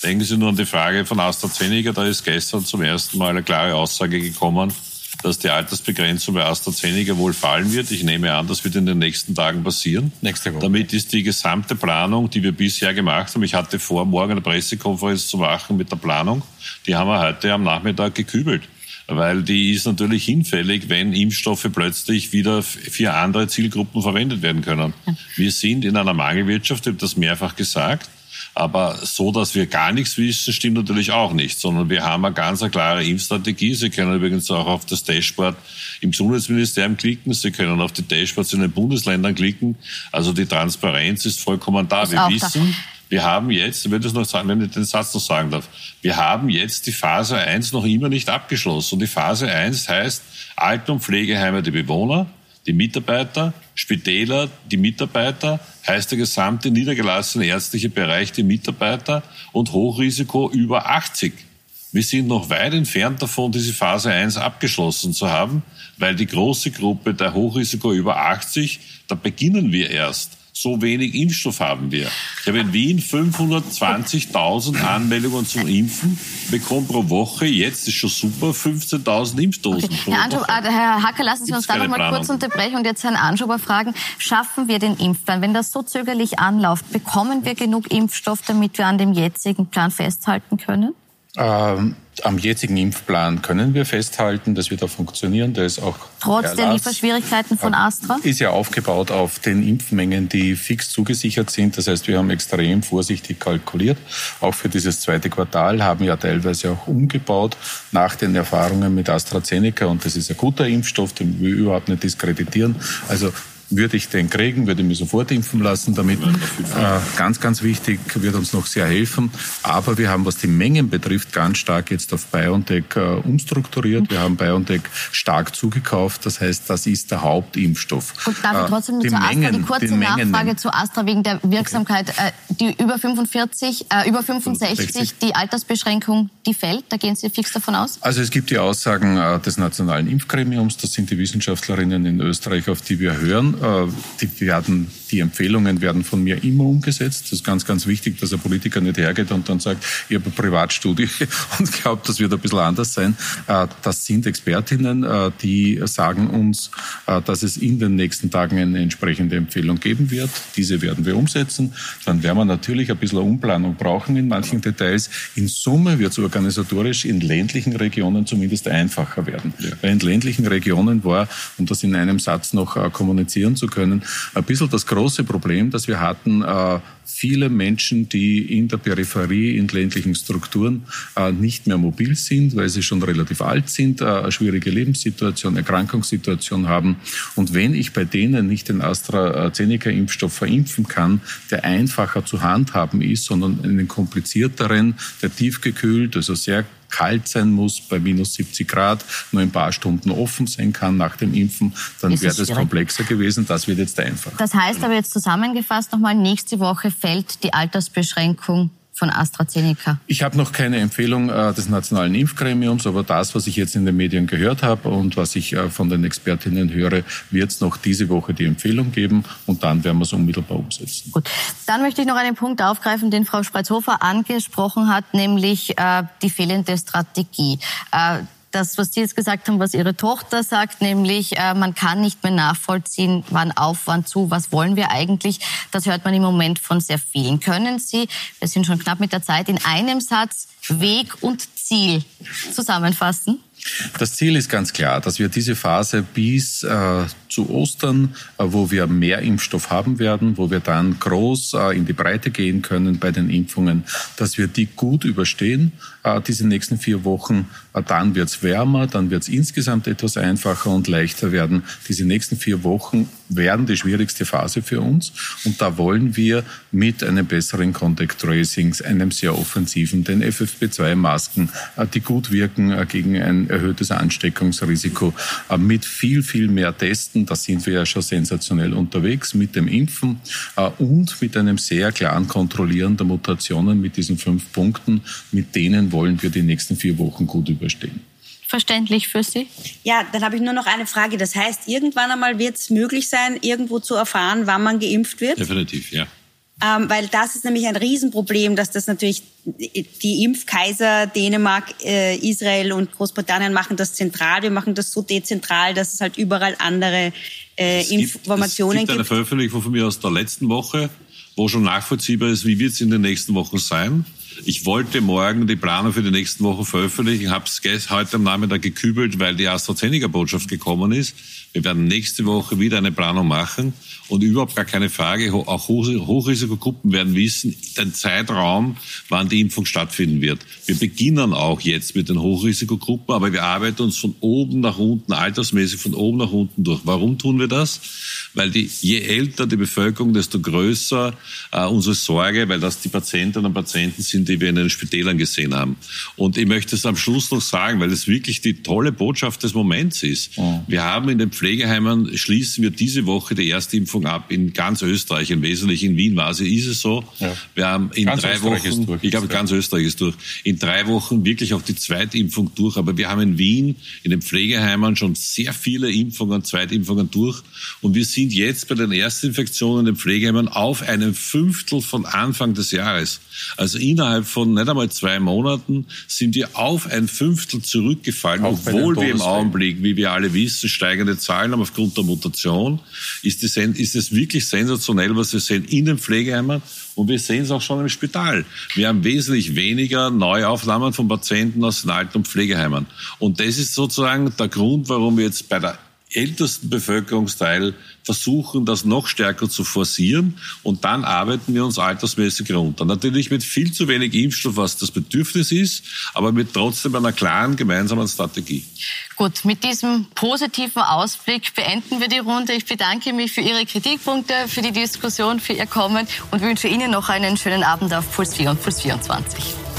Denken Sie nur an die Frage von AstraZeneca, da ist gestern zum ersten Mal eine klare Aussage gekommen, dass die Altersbegrenzung bei AstraZeneca wohl fallen wird. Ich nehme an, das wird in den nächsten Tagen passieren. Nächste Woche. Damit ist die gesamte Planung, die wir bisher gemacht haben, ich hatte vor, morgen eine Pressekonferenz zu machen mit der Planung, die haben wir heute am Nachmittag gekübelt weil die ist natürlich hinfällig, wenn Impfstoffe plötzlich wieder für andere Zielgruppen verwendet werden können. Wir sind in einer Mangelwirtschaft, ich habe das mehrfach gesagt. Aber so, dass wir gar nichts wissen, stimmt natürlich auch nicht, sondern wir haben eine ganz klare Impfstrategie. Sie können übrigens auch auf das Dashboard im Gesundheitsministerium klicken. Sie können auf die Dashboards in den Bundesländern klicken. Also die Transparenz ist vollkommen da. Wir wissen, wir haben jetzt, ich würde es noch sagen, wenn ich den Satz noch sagen darf, wir haben jetzt die Phase 1 noch immer nicht abgeschlossen. Und die Phase 1 heißt Alten- und Pflegeheime die Bewohner, die Mitarbeiter, Spitäler, die Mitarbeiter, heißt der gesamte niedergelassene ärztliche Bereich die Mitarbeiter und Hochrisiko über 80. Wir sind noch weit entfernt davon, diese Phase 1 abgeschlossen zu haben, weil die große Gruppe der Hochrisiko über 80, da beginnen wir erst so wenig Impfstoff haben wir. Ich habe in Wien 520.000 Anmeldungen zum Impfen, bekomme pro Woche, jetzt ist schon super, 15.000 Impfdosen okay. pro Herr, Anschub, Woche. Äh, Herr Hacker, lassen Sie uns da noch mal kurz unterbrechen und jetzt Herrn Anschober fragen, schaffen wir den Impfplan? Wenn das so zögerlich anläuft, bekommen wir genug Impfstoff, damit wir an dem jetzigen Plan festhalten können? Ähm, am jetzigen Impfplan können wir festhalten, dass wir da funktionieren. Der ist auch trotz Erlass, der Lieferschwierigkeiten von Astra ist ja aufgebaut auf den Impfmengen, die fix zugesichert sind. Das heißt, wir haben extrem vorsichtig kalkuliert. Auch für dieses zweite Quartal haben ja teilweise auch umgebaut nach den Erfahrungen mit AstraZeneca. Und das ist ein guter Impfstoff, den wir überhaupt nicht diskreditieren. Also würde ich den kriegen, würde ich mich sofort impfen lassen damit. Äh, ganz, ganz wichtig, wird uns noch sehr helfen. Aber wir haben, was die Mengen betrifft, ganz stark jetzt auf BioNTech äh, umstrukturiert. Wir haben BioNTech stark zugekauft. Das heißt, das ist der Hauptimpfstoff. Und darf ich äh, trotzdem äh, die zu Mengen, die kurze die Nachfrage zu Astra wegen der Wirksamkeit. Okay. Äh, die über 45, äh, über 65, 65, die Altersbeschränkung, die fällt. Da gehen Sie fix davon aus? Also es gibt die Aussagen äh, des Nationalen Impfgremiums. Das sind die Wissenschaftlerinnen in Österreich, auf die wir hören. Äh, die, werden, die Empfehlungen werden von mir immer umgesetzt. Das ist ganz, ganz wichtig, dass ein Politiker nicht hergeht und dann sagt, ich habe eine Privatstudie und glaubt, das wird ein bisschen anders sein. Äh, das sind Expertinnen, äh, die sagen uns, dass es in den nächsten Tagen eine entsprechende Empfehlung geben wird. Diese werden wir umsetzen. Dann werden wir natürlich ein bisschen Umplanung brauchen in manchen Details. In Summe wird es organisatorisch in ländlichen Regionen zumindest einfacher werden. Ja. Weil in ländlichen Regionen war, um das in einem Satz noch kommunizieren zu können. Ein bisschen das große Problem, das wir hatten, äh, viele Menschen, die in der Peripherie, in ländlichen Strukturen äh, nicht mehr mobil sind, weil sie schon relativ alt sind, äh, eine schwierige Lebenssituation, Erkrankungssituation haben. Und wenn ich bei denen nicht den AstraZeneca-Impfstoff verimpfen kann, der einfacher zu handhaben ist, sondern einen komplizierteren, der tiefgekühlt, also sehr kalt sein muss, bei minus 70 Grad nur ein paar Stunden offen sein kann nach dem Impfen, dann wäre das komplexer gewesen. Das wird jetzt einfach. Das heißt aber jetzt zusammengefasst nochmal, nächste Woche fällt die Altersbeschränkung von AstraZeneca? Ich habe noch keine Empfehlung äh, des Nationalen Impfgremiums, aber das, was ich jetzt in den Medien gehört habe und was ich äh, von den Expertinnen höre, wird es noch diese Woche die Empfehlung geben und dann werden wir es unmittelbar umsetzen. Gut, dann möchte ich noch einen Punkt aufgreifen, den Frau Spreizhofer angesprochen hat, nämlich äh, die fehlende Strategie. Das, was Sie jetzt gesagt haben, was Ihre Tochter sagt, nämlich äh, man kann nicht mehr nachvollziehen, wann auf, wann zu, was wollen wir eigentlich, das hört man im Moment von sehr vielen. Können Sie, wir sind schon knapp mit der Zeit, in einem Satz Weg und Ziel zusammenfassen? Das Ziel ist ganz klar, dass wir diese Phase bis äh, zu Ostern, äh, wo wir mehr Impfstoff haben werden, wo wir dann groß äh, in die Breite gehen können bei den Impfungen, dass wir die gut überstehen, diese nächsten vier Wochen. Äh, dann wird's wärmer, dann wird's insgesamt etwas einfacher und leichter werden. Diese nächsten vier Wochen werden die schwierigste Phase für uns. Und da wollen wir mit einem besseren Contact Tracing, einem sehr offensiven, den FFP2-Masken, äh, die gut wirken gegen ein erhöhtes Ansteckungsrisiko, mit viel, viel mehr Testen. Da sind wir ja schon sensationell unterwegs mit dem Impfen und mit einem sehr klaren Kontrollieren der Mutationen mit diesen fünf Punkten, mit denen wollen wir die nächsten vier Wochen gut überstehen verständlich für Sie? Ja, dann habe ich nur noch eine Frage. Das heißt, irgendwann einmal wird es möglich sein, irgendwo zu erfahren, wann man geimpft wird? Definitiv, ja. ähm, weil das ist nämlich ein Riesenproblem, dass das natürlich die Impfkaiser Dänemark, äh, Israel und Großbritannien machen das zentral. Wir machen das so dezentral, dass es halt überall andere äh, Informationen gibt. Es gibt eine Veröffentlichung von mir aus der letzten Woche, wo schon nachvollziehbar ist, wie wird es in den nächsten Wochen sein. Ich wollte morgen die Planung für die nächsten Wochen veröffentlichen, habe es heute am Nachmittag gekübelt, weil die AstraZeneca-Botschaft gekommen ist. Wir werden nächste Woche wieder eine Planung machen und überhaupt gar keine Frage, auch Hochrisikogruppen werden wissen, den Zeitraum, wann die Impfung stattfinden wird. Wir beginnen auch jetzt mit den Hochrisikogruppen, aber wir arbeiten uns von oben nach unten, altersmäßig von oben nach unten durch. Warum tun wir das? Weil die, je älter die Bevölkerung, desto größer äh, unsere Sorge, weil das die Patientinnen und Patienten sind, die wir in den Spitälern gesehen haben. Und ich möchte es am Schluss noch sagen, weil es wirklich die tolle Botschaft des Moments ist. Wir haben in den Pflegeheimen schließen wir diese Woche die erste Impfung ab in ganz Österreich, im Wesentlichen in Wien war sie, ist es so. Ja. Wir haben in ganz drei Österreich Wochen, durch, ich glaube, ganz Österreich ist durch, in drei Wochen wirklich auch die Zweitimpfung durch. Aber wir haben in Wien, in den Pflegeheimen schon sehr viele Impfungen, Zweitimpfungen durch. Und wir sind jetzt bei den Erstinfektionen in den Pflegeheimen auf einem Fünftel von Anfang des Jahres. Also innerhalb von nicht einmal zwei Monaten sind wir auf ein Fünftel zurückgefallen, auch obwohl wir im Augenblick, wie wir alle wissen, steigende Zahlen haben aufgrund der Mutation. Ist, die, ist es wirklich sensationell, was wir sehen in den Pflegeheimen und wir sehen es auch schon im Spital. Wir haben wesentlich weniger Neuaufnahmen von Patienten aus den Alten- und Pflegeheimen. Und das ist sozusagen der Grund, warum wir jetzt bei der ältesten Bevölkerungsteil versuchen, das noch stärker zu forcieren und dann arbeiten wir uns altersmäßig runter. Natürlich mit viel zu wenig Impfstoff, was das Bedürfnis ist, aber mit trotzdem einer klaren gemeinsamen Strategie. Gut, mit diesem positiven Ausblick beenden wir die Runde. Ich bedanke mich für Ihre Kritikpunkte, für die Diskussion, für Ihr Kommen und wünsche Ihnen noch einen schönen Abend auf Puls 4 und Puls 24.